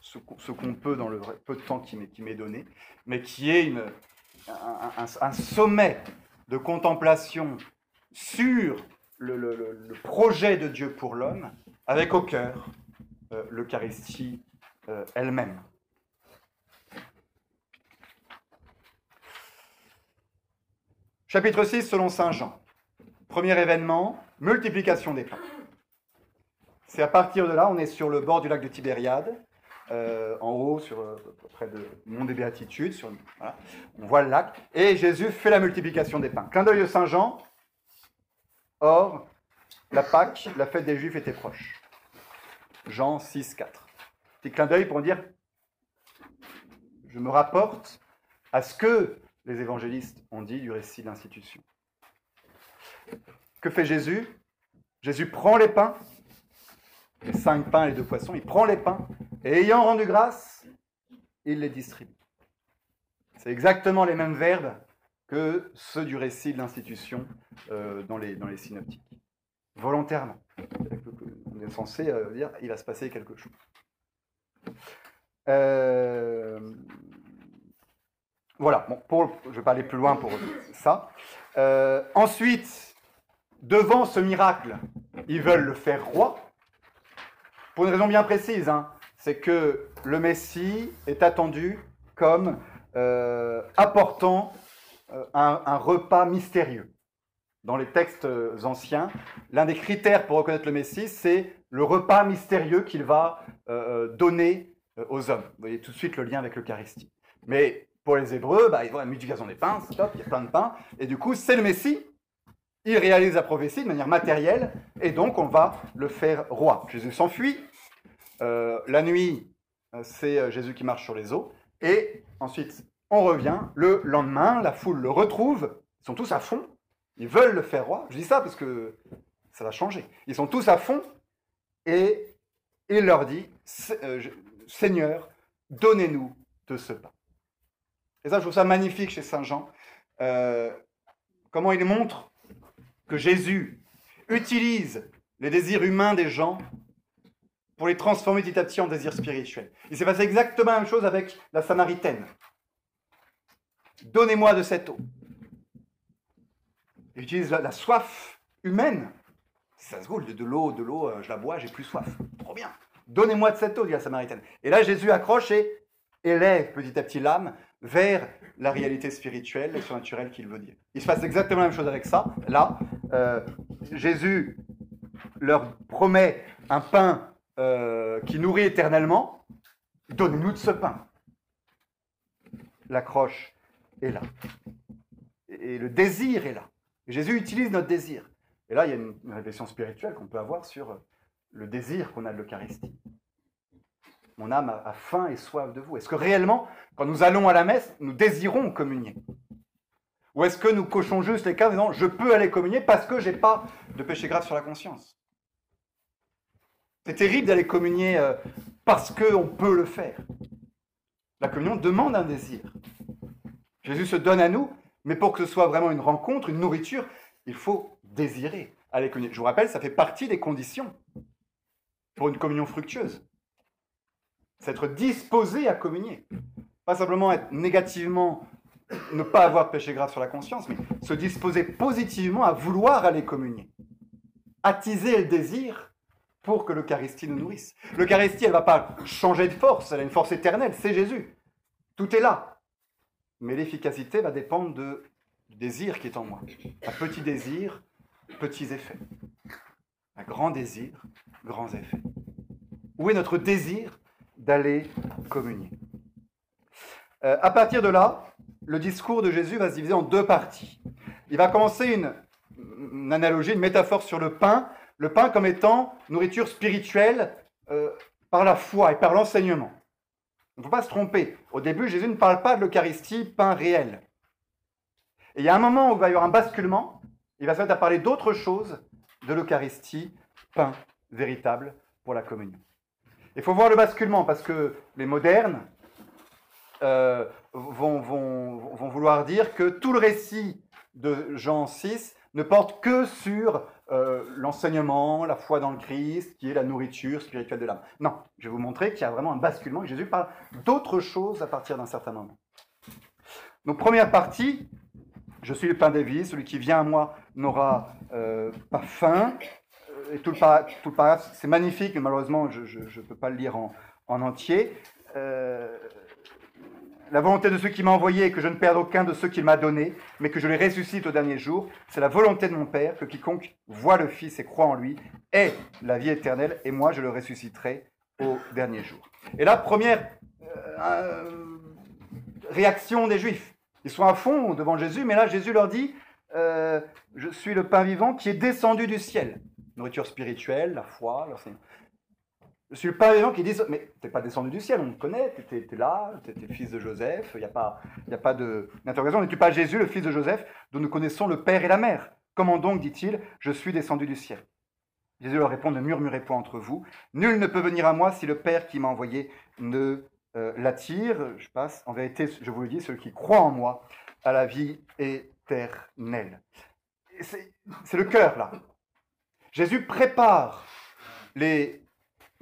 ce, qu'on peut dans le peu de temps qui m'est donné, mais qui est une, un, sommet de contemplation sur le, projet de Dieu pour l'homme, avec au cœur euh, l'Eucharistie euh, elle-même. Chapitre 6 selon Saint Jean. Premier événement, multiplication des pains. C'est à partir de là, on est sur le bord du lac de Tibériade, euh, en haut, sur, près de Mont des Béatitudes. On voit le lac. Et Jésus fait la multiplication des pains. Clin d'œil de Saint Jean, Or, la Pâque, la fête des Juifs était proche. Jean 6, 4. Petit clin d'œil pour dire, je me rapporte à ce que les évangélistes ont dit du récit d'institution. Que fait Jésus? Jésus prend les pains, les cinq pains et les deux poissons, il prend les pains, et ayant rendu grâce, il les distribue. C'est exactement les mêmes verbes que ceux du récit de l'institution euh, dans, les, dans les synoptiques. Volontairement. On est censé euh, dire il va se passer quelque chose. Euh, voilà, bon, je ne vais pas aller plus loin pour ça. ensuite, devant ce miracle, ils veulent le faire roi, pour une raison bien précise, hein, c'est que le Messie est attendu comme apportant euh, un, repas mystérieux. Dans les textes euh, anciens, l'un des critères pour reconnaître le Messie, c'est le repas mystérieux qu'il va euh, donner aux hommes. Vous voyez tout de suite le lien avec l'Eucharistie. Mais pour les Hébreux, bah, ils voient la multiplication des pains, c'est top, il y a plein de pains, et du coup, c'est le Messie. Il réalise la prophétie de manière matérielle, et donc on va le faire roi. Jésus s'enfuit. la nuit, c'est Jésus qui marche sur les eaux. Et ensuite, on revient, le lendemain, la foule le retrouve, ils sont tous à fond, ils veulent le faire roi. Je dis ça parce que ça va changer. Ils sont tous à fond et il leur dit, euh, Seigneur, donnez-nous de ce pain. Et ça, je trouve ça magnifique chez Saint Jean, euh, comment il montre que Jésus utilise les désirs humains des gens pour les transformer petit à petit en désirs spirituels. Il s'est passé exactement la même chose avec la Samaritaine. Donnez-moi de cette eau. Il utilise la, soif humaine. Ça se roule de, l'eau, de l'eau, euh, je la bois, j'ai plus soif. Trop bien. Donnez-moi de cette eau, dit la Samaritaine. Et là, Jésus accroche et élève petit à petit l'âme vers la réalité spirituelle et surnaturelle qu'il veut dire. Il se passe exactement la même chose avec ça. Là, euh, Jésus leur promet un pain euh, qui nourrit éternellement. Donnez-nous de ce pain. L'accroche est là. Et le désir est là. Jésus utilise notre désir. Et là, il y a une, réflexion spirituelle qu'on peut avoir sur le désir qu'on a de l'Eucharistie. Mon âme a, faim et soif de vous. Est-ce que réellement, quand nous allons à la messe, nous désirons communier? Ou est-ce que nous cochons juste les cas en disant je peux aller communier parce que je n'ai pas de péché grave sur la conscience? C'est terrible d'aller communier euh, parce qu'on peut le faire. La communion demande un désir. Jésus se donne à nous, mais pour que ce soit vraiment une rencontre, une nourriture, il faut désirer aller communier. Je vous rappelle, ça fait partie des conditions pour une communion fructueuse. C'est être disposé à communier. Pas simplement être négativement, ne pas avoir péché grave sur la conscience, mais se disposer positivement à vouloir aller communier. Attiser le désir pour que l'Eucharistie nous nourrisse. L'Eucharistie, elle ne va pas changer de force, elle a une force éternelle, c'est Jésus. Tout est là mais l'efficacité va dépendre du désir qui est en moi. Un petit désir, petits effets. Un grand désir, grands effets. Où est notre désir d'aller communier euh, À partir de là, le discours de Jésus va se diviser en deux parties. Il va commencer une, analogie, une métaphore sur le pain, le pain comme étant nourriture spirituelle euh, par la foi et par l'enseignement. Il ne faut pas se tromper. Au début, Jésus ne parle pas de l'Eucharistie, pain réel. Et il y a un moment où il va y avoir un basculement, il va se mettre à parler d'autre chose, de l'Eucharistie, pain véritable pour la communion. Il faut voir le basculement parce que les modernes euh, vont, vouloir dire que tout le récit de Jean 6 ne porte que sur euh, l'enseignement, la foi dans le Christ, qui est la nourriture spirituelle de l'âme. Non, je vais vous montrer qu'il y a vraiment un basculement, que Jésus parle d'autre chose à partir d'un certain moment. Donc première partie, Je suis le pain des vies, celui qui vient à moi n'aura euh, pas faim. Et tout le, paragraphe, c'est magnifique, mais malheureusement, je ne peux pas le lire en, entier. Euh, la volonté de ceux qui m'a envoyé est que je ne perde aucun de ceux qu'il m'a donnés, mais que je les ressuscite au dernier jour. C'est la volonté de mon Père que quiconque voit le Fils et croit en lui ait la vie éternelle, et moi je le ressusciterai au dernier jour. Et là, première euh, réaction des Juifs. Ils sont à fond devant Jésus, mais là Jésus leur dit, euh, je suis le pain vivant qui est descendu du ciel. Nourriture spirituelle, la foi, l'enseignement. Je suis le pain vivant qui dit Mais t'es pas descendu du ciel, on te connaît, tu étais là, tu étais fils de Joseph, il n'y a pas, pas d'interrogation. N'es-tu pas Jésus, le fils de Joseph, dont nous connaissons le père et la mère? Comment donc, dit-il, je suis descendu du ciel? Jésus leur répond Ne murmurez point entre vous. Nul ne peut venir à moi si le Père qui m'a envoyé ne l'attire. Je passe. En vérité, je vous le dis, celui qui croit en moi a la vie éternelle. C'est le cœur, là. Jésus prépare les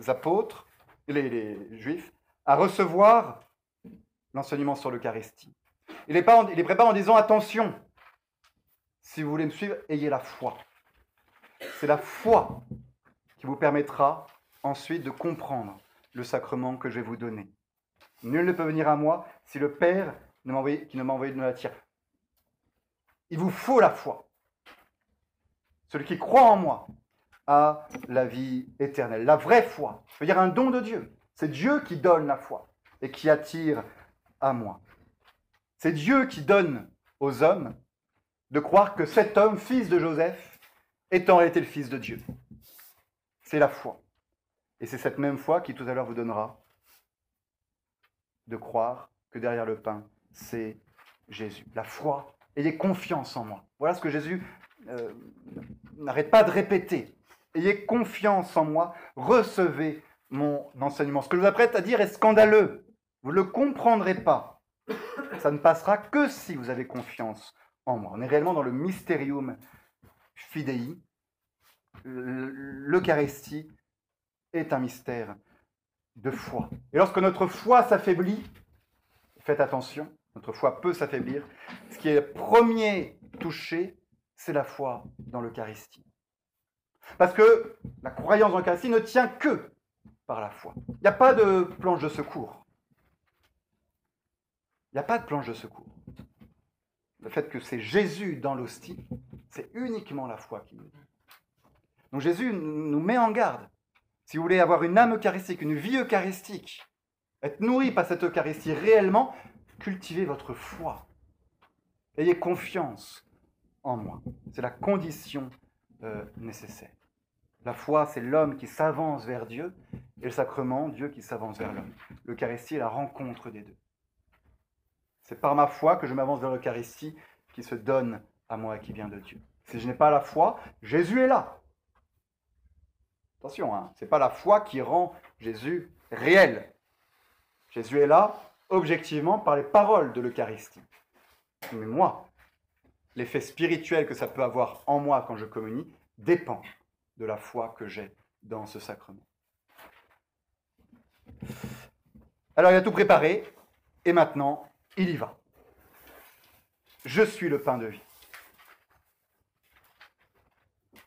apôtres, les, juifs, à recevoir l'enseignement sur l'Eucharistie. Il les prépare en disant attention, si vous voulez me suivre, ayez la foi. C'est la foi qui vous permettra ensuite de comprendre le sacrement que je vais vous donner. Nul ne peut venir à moi si le Père qui ne m'a envoyé ne l'attire. Il vous faut la foi. Celui qui croit en moi à la vie éternelle. La vraie foi, je veux dire un don de Dieu. C'est Dieu qui donne la foi et qui attire à moi. C'est Dieu qui donne aux hommes de croire que cet homme, fils de Joseph, est en réalité le fils de Dieu. C'est la foi. Et c'est cette même foi qui tout à l'heure vous donnera de croire que derrière le pain, c'est Jésus. La foi, ayez confiance en moi. Voilà ce que Jésus euh, n'arrête pas de répéter. Ayez confiance en moi, recevez mon enseignement. Ce que je vous apprête à dire est scandaleux. Vous ne le comprendrez pas. Ça ne passera que si vous avez confiance en moi. On est réellement dans le mysterium fidei. L'Eucharistie est un mystère de foi. Et lorsque notre foi s'affaiblit, faites attention, notre foi peut s'affaiblir. Ce qui est premier touché, c'est la foi dans l'Eucharistie. Parce que la croyance en l'Eucharistie ne tient que par la foi. Il n'y a pas de planche de secours. Il n'y a pas de planche de secours. Le fait que c'est Jésus dans l'hostie, c'est uniquement la foi qui nous dit. Donc Jésus nous met en garde. Si vous voulez avoir une âme eucharistique, une vie eucharistique, être nourri par cette Eucharistie réellement, cultivez votre foi. Ayez confiance en moi. C'est la condition euh, nécessaire. La foi, c'est l'homme qui s'avance vers Dieu, et le sacrement, Dieu qui s'avance vers l'homme. L'Eucharistie est la rencontre des deux. C'est par ma foi que je m'avance vers l'Eucharistie qui se donne à moi et qui vient de Dieu. Si je n'ai pas la foi, Jésus est là. Attention, hein, ce n'est pas la foi qui rend Jésus réel. Jésus est là, objectivement, par les paroles de l'Eucharistie. Mais moi, l'effet spirituel que ça peut avoir en moi quand je communie dépend de la foi que j'ai dans ce sacrement. Alors il a tout préparé, et maintenant, il y va. Je suis le pain de vie.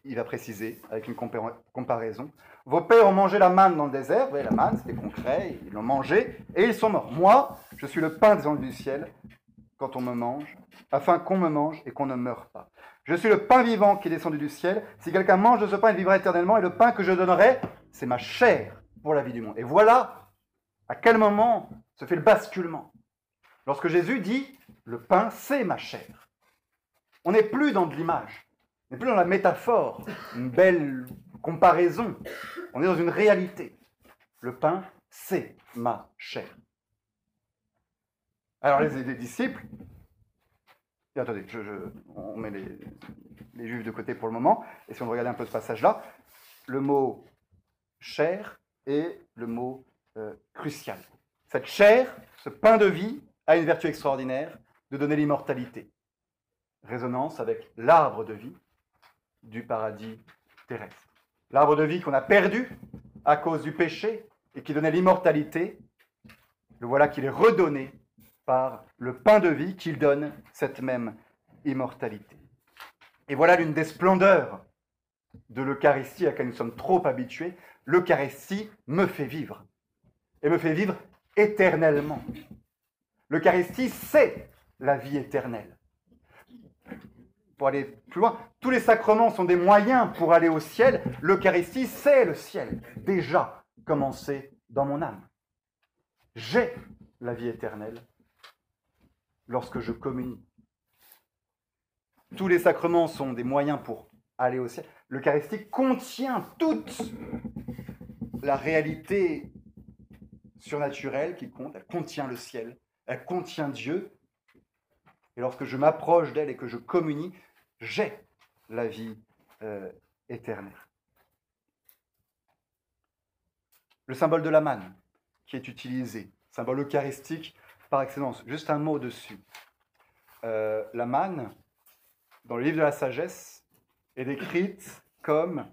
Il va préciser avec une comparaison. Vos pères ont mangé la manne dans le désert, vous voyez, la manne, c'était concret, ils l'ont mangé, et ils sont morts. Moi, je suis le pain des du ciel, quand on me mange, afin qu'on me mange et qu'on ne meure pas. Je suis le pain vivant qui est descendu du ciel. Si quelqu'un mange de ce pain, il vivra éternellement. Et le pain que je donnerai, c'est ma chair pour la vie du monde. Et voilà à quel moment se fait le basculement. Lorsque Jésus dit, le pain, c'est ma chair. On n'est plus dans de l'image. On n'est plus dans la métaphore, une belle comparaison. On est dans une réalité. Le pain, c'est ma chair. Alors les disciples, attendez, on met les, juifs de côté pour le moment. Et si on regarde un peu ce passage-là, le mot chair est le mot euh, crucial. Cette chair, ce pain de vie, a une vertu extraordinaire de donner l'immortalité. Résonance avec l'arbre de vie du paradis terrestre. L'arbre de vie qu'on a perdu à cause du péché et qui donnait l'immortalité, le voilà qu'il est redonné par le pain de vie qu'il donne cette même immortalité. Et voilà l'une des splendeurs de l'Eucharistie à laquelle nous sommes trop habitués. L'Eucharistie me fait vivre, et me fait vivre éternellement. L'Eucharistie, c'est la vie éternelle. Pour aller plus loin, tous les sacrements sont des moyens pour aller au ciel. L'Eucharistie, c'est le ciel, déjà commencé dans mon âme. J'ai la vie éternelle lorsque je communie. Tous les sacrements sont des moyens pour aller au ciel. L'Eucharistie contient toute la réalité surnaturelle qui compte. Elle contient le ciel, elle contient Dieu. Et lorsque je m'approche d'elle et que je communie, j'ai la vie euh, éternelle. Le symbole de la manne qui est utilisé, symbole eucharistique par excellence. Juste un mot dessus. Euh, la manne, dans le livre de la sagesse, est décrite comme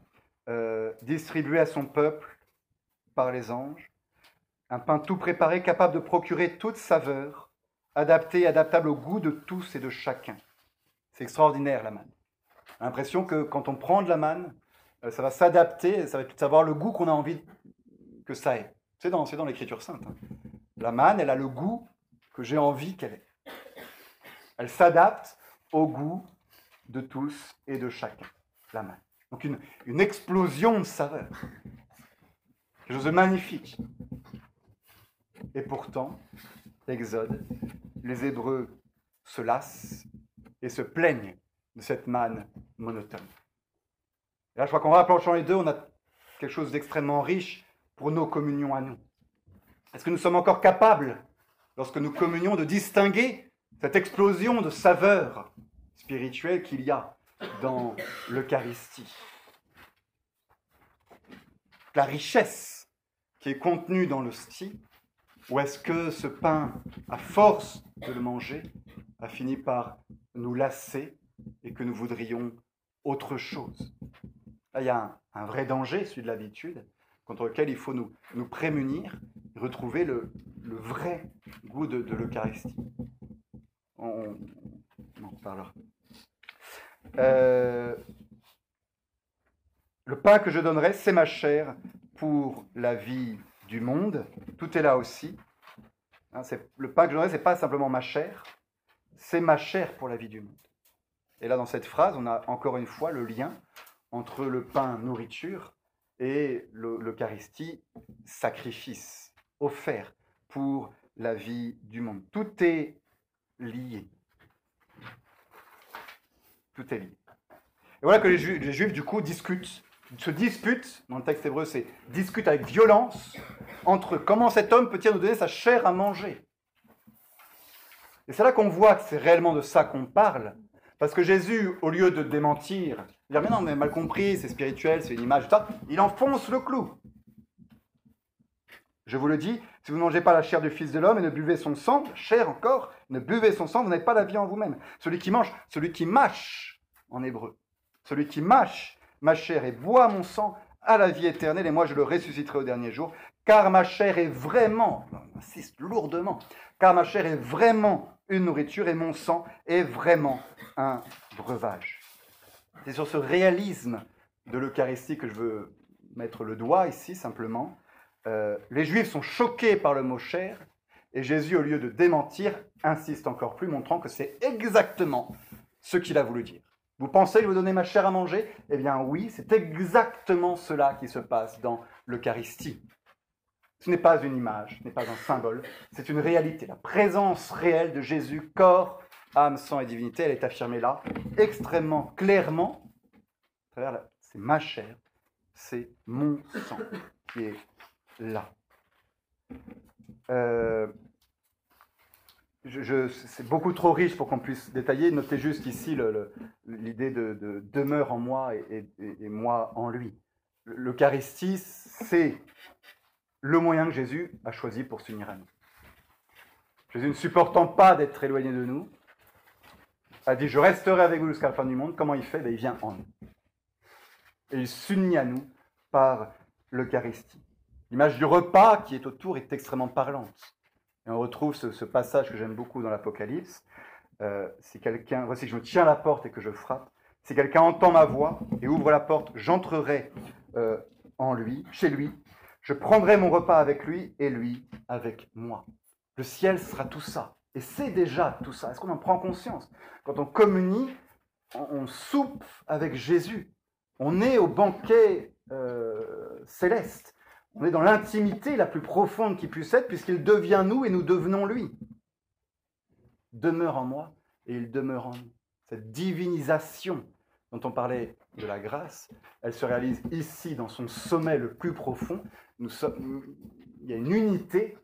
euh, distribuée à son peuple par les anges, un pain tout préparé capable de procurer toute saveur, adapté et adaptable au goût de tous et de chacun. Extraordinaire la manne. L'impression que quand on prend de la manne, euh, ça va s'adapter, ça va savoir le goût qu'on a envie que ça ait. C'est dans, dans l'écriture sainte. Hein. La manne, elle a le goût que j'ai envie qu'elle ait. Elle s'adapte au goût de tous et de chacun. La manne. Donc une, une explosion de saveur. Quelque chose de magnifique. Et pourtant, Exode, les Hébreux se lassent et se plaignent de cette manne monotone. Et là, je crois qu'en rapprochant les deux, on a quelque chose d'extrêmement riche pour nos communions à nous. Est-ce que nous sommes encore capables, lorsque nous communions, de distinguer cette explosion de saveur spirituelle qu'il y a dans l'Eucharistie? La richesse qui est contenue dans l'hostie ou est-ce que ce pain, à force de le manger, a fini par nous lasser et que nous voudrions autre chose il y a un, vrai danger, celui de l'habitude, contre lequel il faut nous, nous prémunir, retrouver le, vrai goût de, l'Eucharistie. On, en. Euh, le pain que je donnerai, c'est ma chair pour la vie du monde. Tout est là aussi. Hein, le pain que je donnerai, ce n'est pas simplement ma chair, c'est ma chair pour la vie du monde. Et là, dans cette phrase, on a encore une fois le lien entre le pain nourriture et l'Eucharistie sacrifice, offert pour la vie du monde. Tout est lié. Tout est lié. Et voilà que les Juifs, du coup, discutent, se disputent, dans le texte hébreu, c'est discutent avec violence entre comment cet homme peut-il nous donner sa chair à manger. Et c'est là qu'on voit que c'est réellement de ça qu'on parle. Parce que Jésus, au lieu de démentir, dire mais non, mais mal compris, c'est spirituel, c'est une image, il enfonce le clou. Je vous le dis, si vous ne mangez pas la chair du Fils de l'homme et ne buvez son sang, chair encore, ne buvez son sang, vous n'avez pas la vie en vous-même. Celui qui mange, celui qui mâche, en hébreu, celui qui mâche ma chair et boit mon sang a la vie éternelle, et moi je le ressusciterai au dernier jour, car ma chair est vraiment, j'insiste lourdement, car ma chair est vraiment une nourriture et mon sang est vraiment un breuvage. C'est sur ce réalisme de l'Eucharistie que je veux mettre le doigt ici simplement. Euh, les Juifs sont choqués par le mot chair et Jésus, au lieu de démentir, insiste encore plus, montrant que c'est exactement ce qu'il a voulu dire. Vous pensez que vous donner ma chair à manger? Eh bien oui, c'est exactement cela qui se passe dans l'Eucharistie. Ce n'est pas une image, ce n'est pas un symbole, c'est une réalité. La présence réelle de Jésus, corps, âme, sang et divinité, elle est affirmée là, extrêmement clairement. C'est ma chair, c'est mon sang qui est là. Euh, je, c'est beaucoup trop riche pour qu'on puisse détailler. Notez juste ici l'idée de, demeure en moi et, et moi en lui. L'Eucharistie, c'est le moyen que Jésus a choisi pour s'unir à nous. Jésus ne supportant pas d'être éloigné de nous, a dit, je resterai avec vous jusqu'à la fin du monde. Comment il fait? Ben, Il vient en nous. Et il s'unit à nous par l'Eucharistie. L'image du repas qui est autour est extrêmement parlante. Et on retrouve ce, passage que j'aime beaucoup dans l'Apocalypse. euh, si quelqu'un, voici, je me tiens à la porte et que je frappe. Si quelqu'un entend ma voix et ouvre la porte, j'entrerai euh, en lui, chez lui. Je prendrai mon repas avec lui et lui avec moi. Le ciel sera tout ça. Et c'est déjà tout ça. Est-ce qu'on en prend conscience? Quand on communie, on, soupe avec Jésus. On est au banquet euh, céleste. On est dans l'intimité la plus profonde qui puisse être, puisqu'il devient nous et nous devenons lui. Demeure en moi et il demeure en nous. Cette divinisation dont on parlait de la grâce, elle se réalise ici dans son sommet le plus profond. Nous sommes, il y a une unité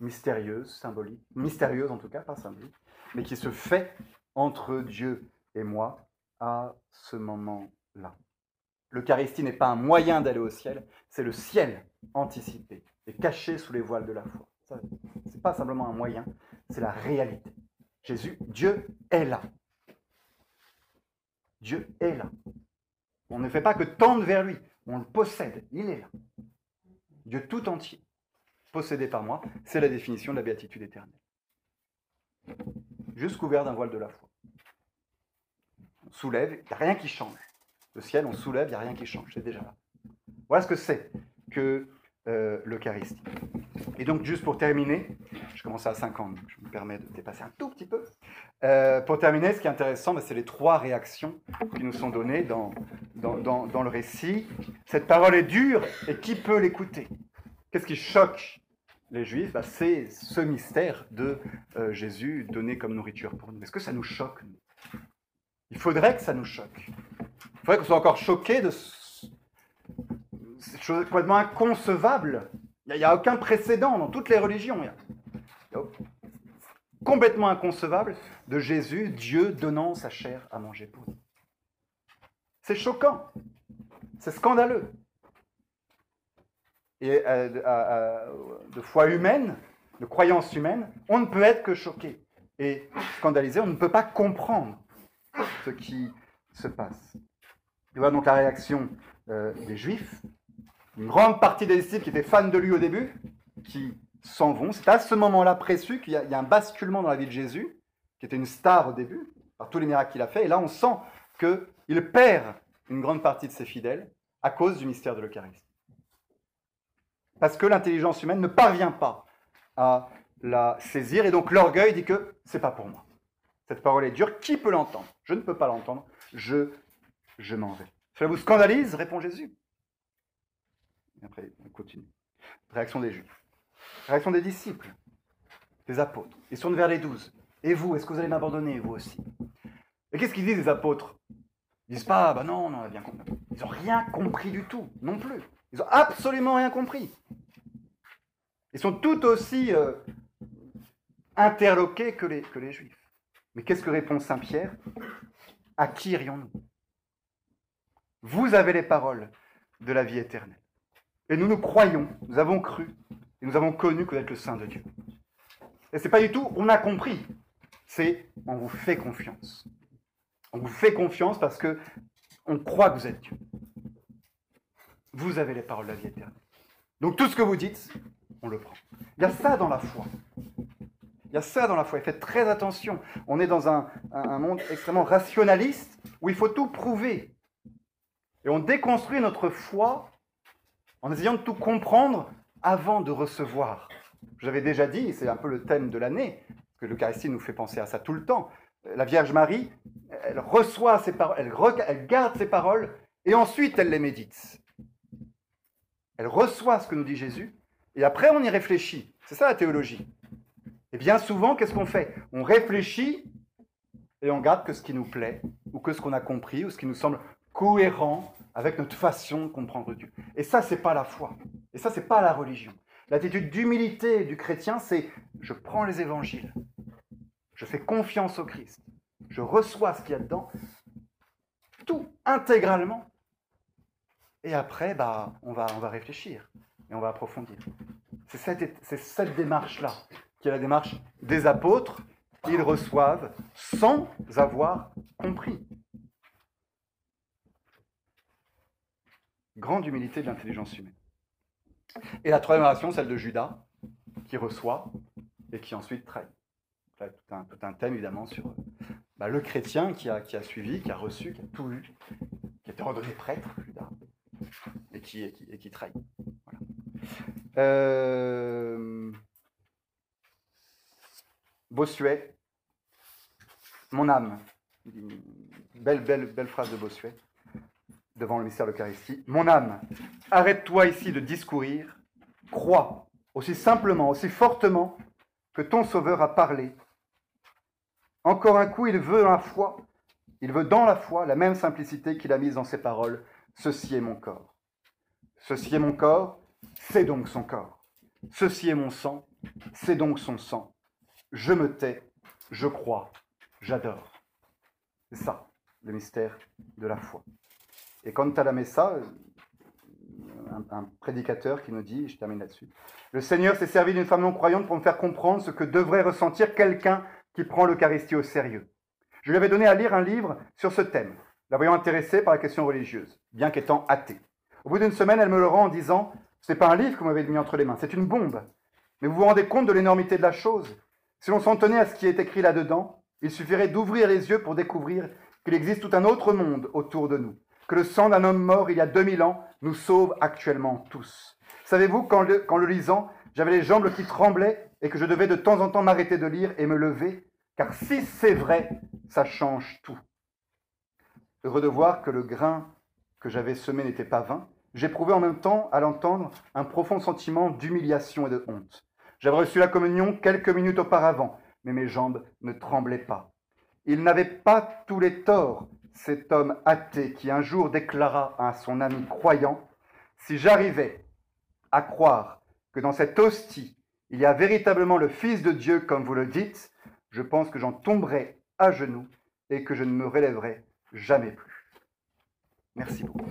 mystérieuse, symbolique, mystérieuse en tout cas, pas symbolique, mais qui se fait entre Dieu et moi à ce moment-là. L'Eucharistie n'est pas un moyen d'aller au ciel, c'est le ciel anticipé et caché sous les voiles de la foi. Ce n'est pas simplement un moyen, c'est la réalité. Jésus, Dieu est là. Dieu est là. On ne fait pas que tendre vers lui, on le possède, il est là. Dieu tout entier, possédé par moi, c'est la définition de la béatitude éternelle. Juste couvert d'un voile de la foi. On soulève, il n'y a rien qui change. Le ciel, on soulève, il n'y a rien qui change, c'est déjà là. Voilà ce que c'est que euh, l'Eucharistie. Et donc, juste pour terminer, je commence à 50, donc je me permets de dépasser un tout petit peu. Euh, pour terminer, ce qui est intéressant, ben, c'est les trois réactions qui nous sont données dans, dans, dans, le récit. Cette parole est dure, et qui peut l'écouter? Qu'est-ce qui choque les Juifs? Ben, C'est ce mystère de euh, Jésus donné comme nourriture pour nous. Est-ce que ça nous choque Il faudrait que ça nous choque. Il faudrait qu'on soit encore choqués de cette chose complètement inconcevable. Il n'y a, aucun précédent dans toutes les religions. complètement inconcevable de Jésus, Dieu donnant sa chair à manger pour nous. C'est choquant. C'est scandaleux. Et euh, de foi humaine, de croyance humaine, on ne peut être que choqué et scandalisé. On ne peut pas comprendre ce qui se passe. Tu vois donc la réaction euh, des Juifs, une grande partie des disciples qui étaient fans de lui au début, qui s'en vont. C'est à ce moment-là précis qu'il y, a un basculement dans la vie de Jésus, qui était une star au début, par tous les miracles qu'il a fait. Et là, on sent qu'il perd une grande partie de ses fidèles à cause du mystère de l'Eucharistie. Parce que l'intelligence humaine ne parvient pas à la saisir, et donc l'orgueil dit que c'est pas pour moi. Cette parole est dure, qui peut l'entendre? Je ne peux pas l'entendre, je, je m'en vais. Cela vous scandalise? répond Jésus. Et après, on continue. Réaction des Juifs. Réaction des disciples, des apôtres. Ils tournent vers les douze. Et vous, est-ce que vous allez m'abandonner, vous aussi? Et qu'est-ce qu'ils disent, les apôtres? Ils disent pas, bah non, on a bien compris. Ils n'ont rien compris du tout, non plus. Ils n'ont absolument rien compris. Ils sont tout aussi euh, interloqués que les, que les Juifs. Mais qu'est-ce que répond Saint Pierre? À qui irions-nous? Vous avez les paroles de la vie éternelle. Et nous nous croyons, nous avons cru, et nous avons connu que vous êtes le Saint de Dieu. Et c'est pas du tout on a compris, c'est on vous fait confiance. On vous fait confiance parce que on croit que vous êtes Dieu. Vous avez les paroles de la vie éternelle. Donc tout ce que vous dites, on le prend. Il y a ça dans la foi. Il y a ça dans la foi. Et faites très attention. On est dans un, un monde extrêmement rationaliste où il faut tout prouver. Et on déconstruit notre foi en essayant de tout comprendre avant de recevoir. J'avais déjà dit, c'est un peu le thème de l'année, que l'Eucharistie nous fait penser à ça tout le temps. La Vierge Marie, elle reçoit ses paroles, elle, elle garde ses paroles, et ensuite elle les médite. Elle reçoit ce que nous dit Jésus, et après on y réfléchit. C'est ça la théologie. Et bien souvent, qu'est-ce qu'on fait? On réfléchit et on garde que ce qui nous plaît, ou que ce qu'on a compris, ou ce qui nous semble cohérent avec notre façon de comprendre Dieu. Et ça, c'est pas la foi. Et ça, c'est pas la religion. L'attitude d'humilité du chrétien, c'est je prends les évangiles, je fais confiance au Christ, je reçois ce qu'il y a dedans, tout intégralement. Et après, bah, on va, on va réfléchir et on va approfondir. C'est cette, cette démarche-là qui est la démarche des apôtres. Ils reçoivent sans avoir compris. Grande humilité de l'intelligence humaine. Et la troisième relation, celle de Judas, qui reçoit et qui ensuite trahit. Tout un, thème évidemment sur, bah, le chrétien qui a, suivi, qui a reçu, qui a tout eu, qui a été redonné prêtre tard, et qui, et qui, qui trahit. Euh, Bossuet, mon âme, belle, belle, belle phrase de Bossuet devant le mystère de l'Eucharistie. Mon âme, arrête-toi ici de discourir, crois aussi simplement, aussi fortement que ton Sauveur a parlé. Encore un coup, il veut la foi, il veut dans la foi la même simplicité qu'il a mise dans ses paroles. Ceci est mon corps. Ceci est mon corps, c'est donc son corps. Ceci est mon sang, c'est donc son sang. Je me tais, je crois, j'adore. C'est ça, le mystère de la foi. Et quant à la Messa, un, prédicateur qui nous dit, je termine là-dessus, le Seigneur s'est servi d'une femme non croyante pour me faire comprendre ce que devrait ressentir quelqu'un qui prend l'Eucharistie au sérieux. Je lui avais donné à lire un livre sur ce thème, la voyant intéressée par la question religieuse, bien qu'étant athée. Au bout d'une semaine, elle me le rend en disant Ce n'est pas un livre que vous m'avez mis entre les mains, c'est une bombe. Mais vous vous rendez compte de l'énormité de la chose Si l'on s'en tenait à ce qui est écrit là-dedans, il suffirait d'ouvrir les yeux pour découvrir qu'il existe tout un autre monde autour de nous, que le sang d'un homme mort il y a 2000 ans nous sauve actuellement tous. Savez-vous, qu'en le, lisant, j'avais les jambes qui tremblaient et que je devais de temps en temps m'arrêter de lire et me lever, car si c'est vrai, ça change tout. Heureux de voir que le grain que j'avais semé n'était pas vain, j'éprouvais en même temps, à l'entendre, un profond sentiment d'humiliation et de honte. J'avais reçu la communion quelques minutes auparavant, mais mes jambes ne tremblaient pas. Il n'avait pas tous les torts, cet homme athée qui un jour déclara à son ami croyant, Si j'arrivais à croire que dans cette hostie, il y a véritablement le Fils de Dieu, comme vous le dites, je pense que j'en tomberai à genoux et que je ne me relèverai jamais plus. Merci beaucoup.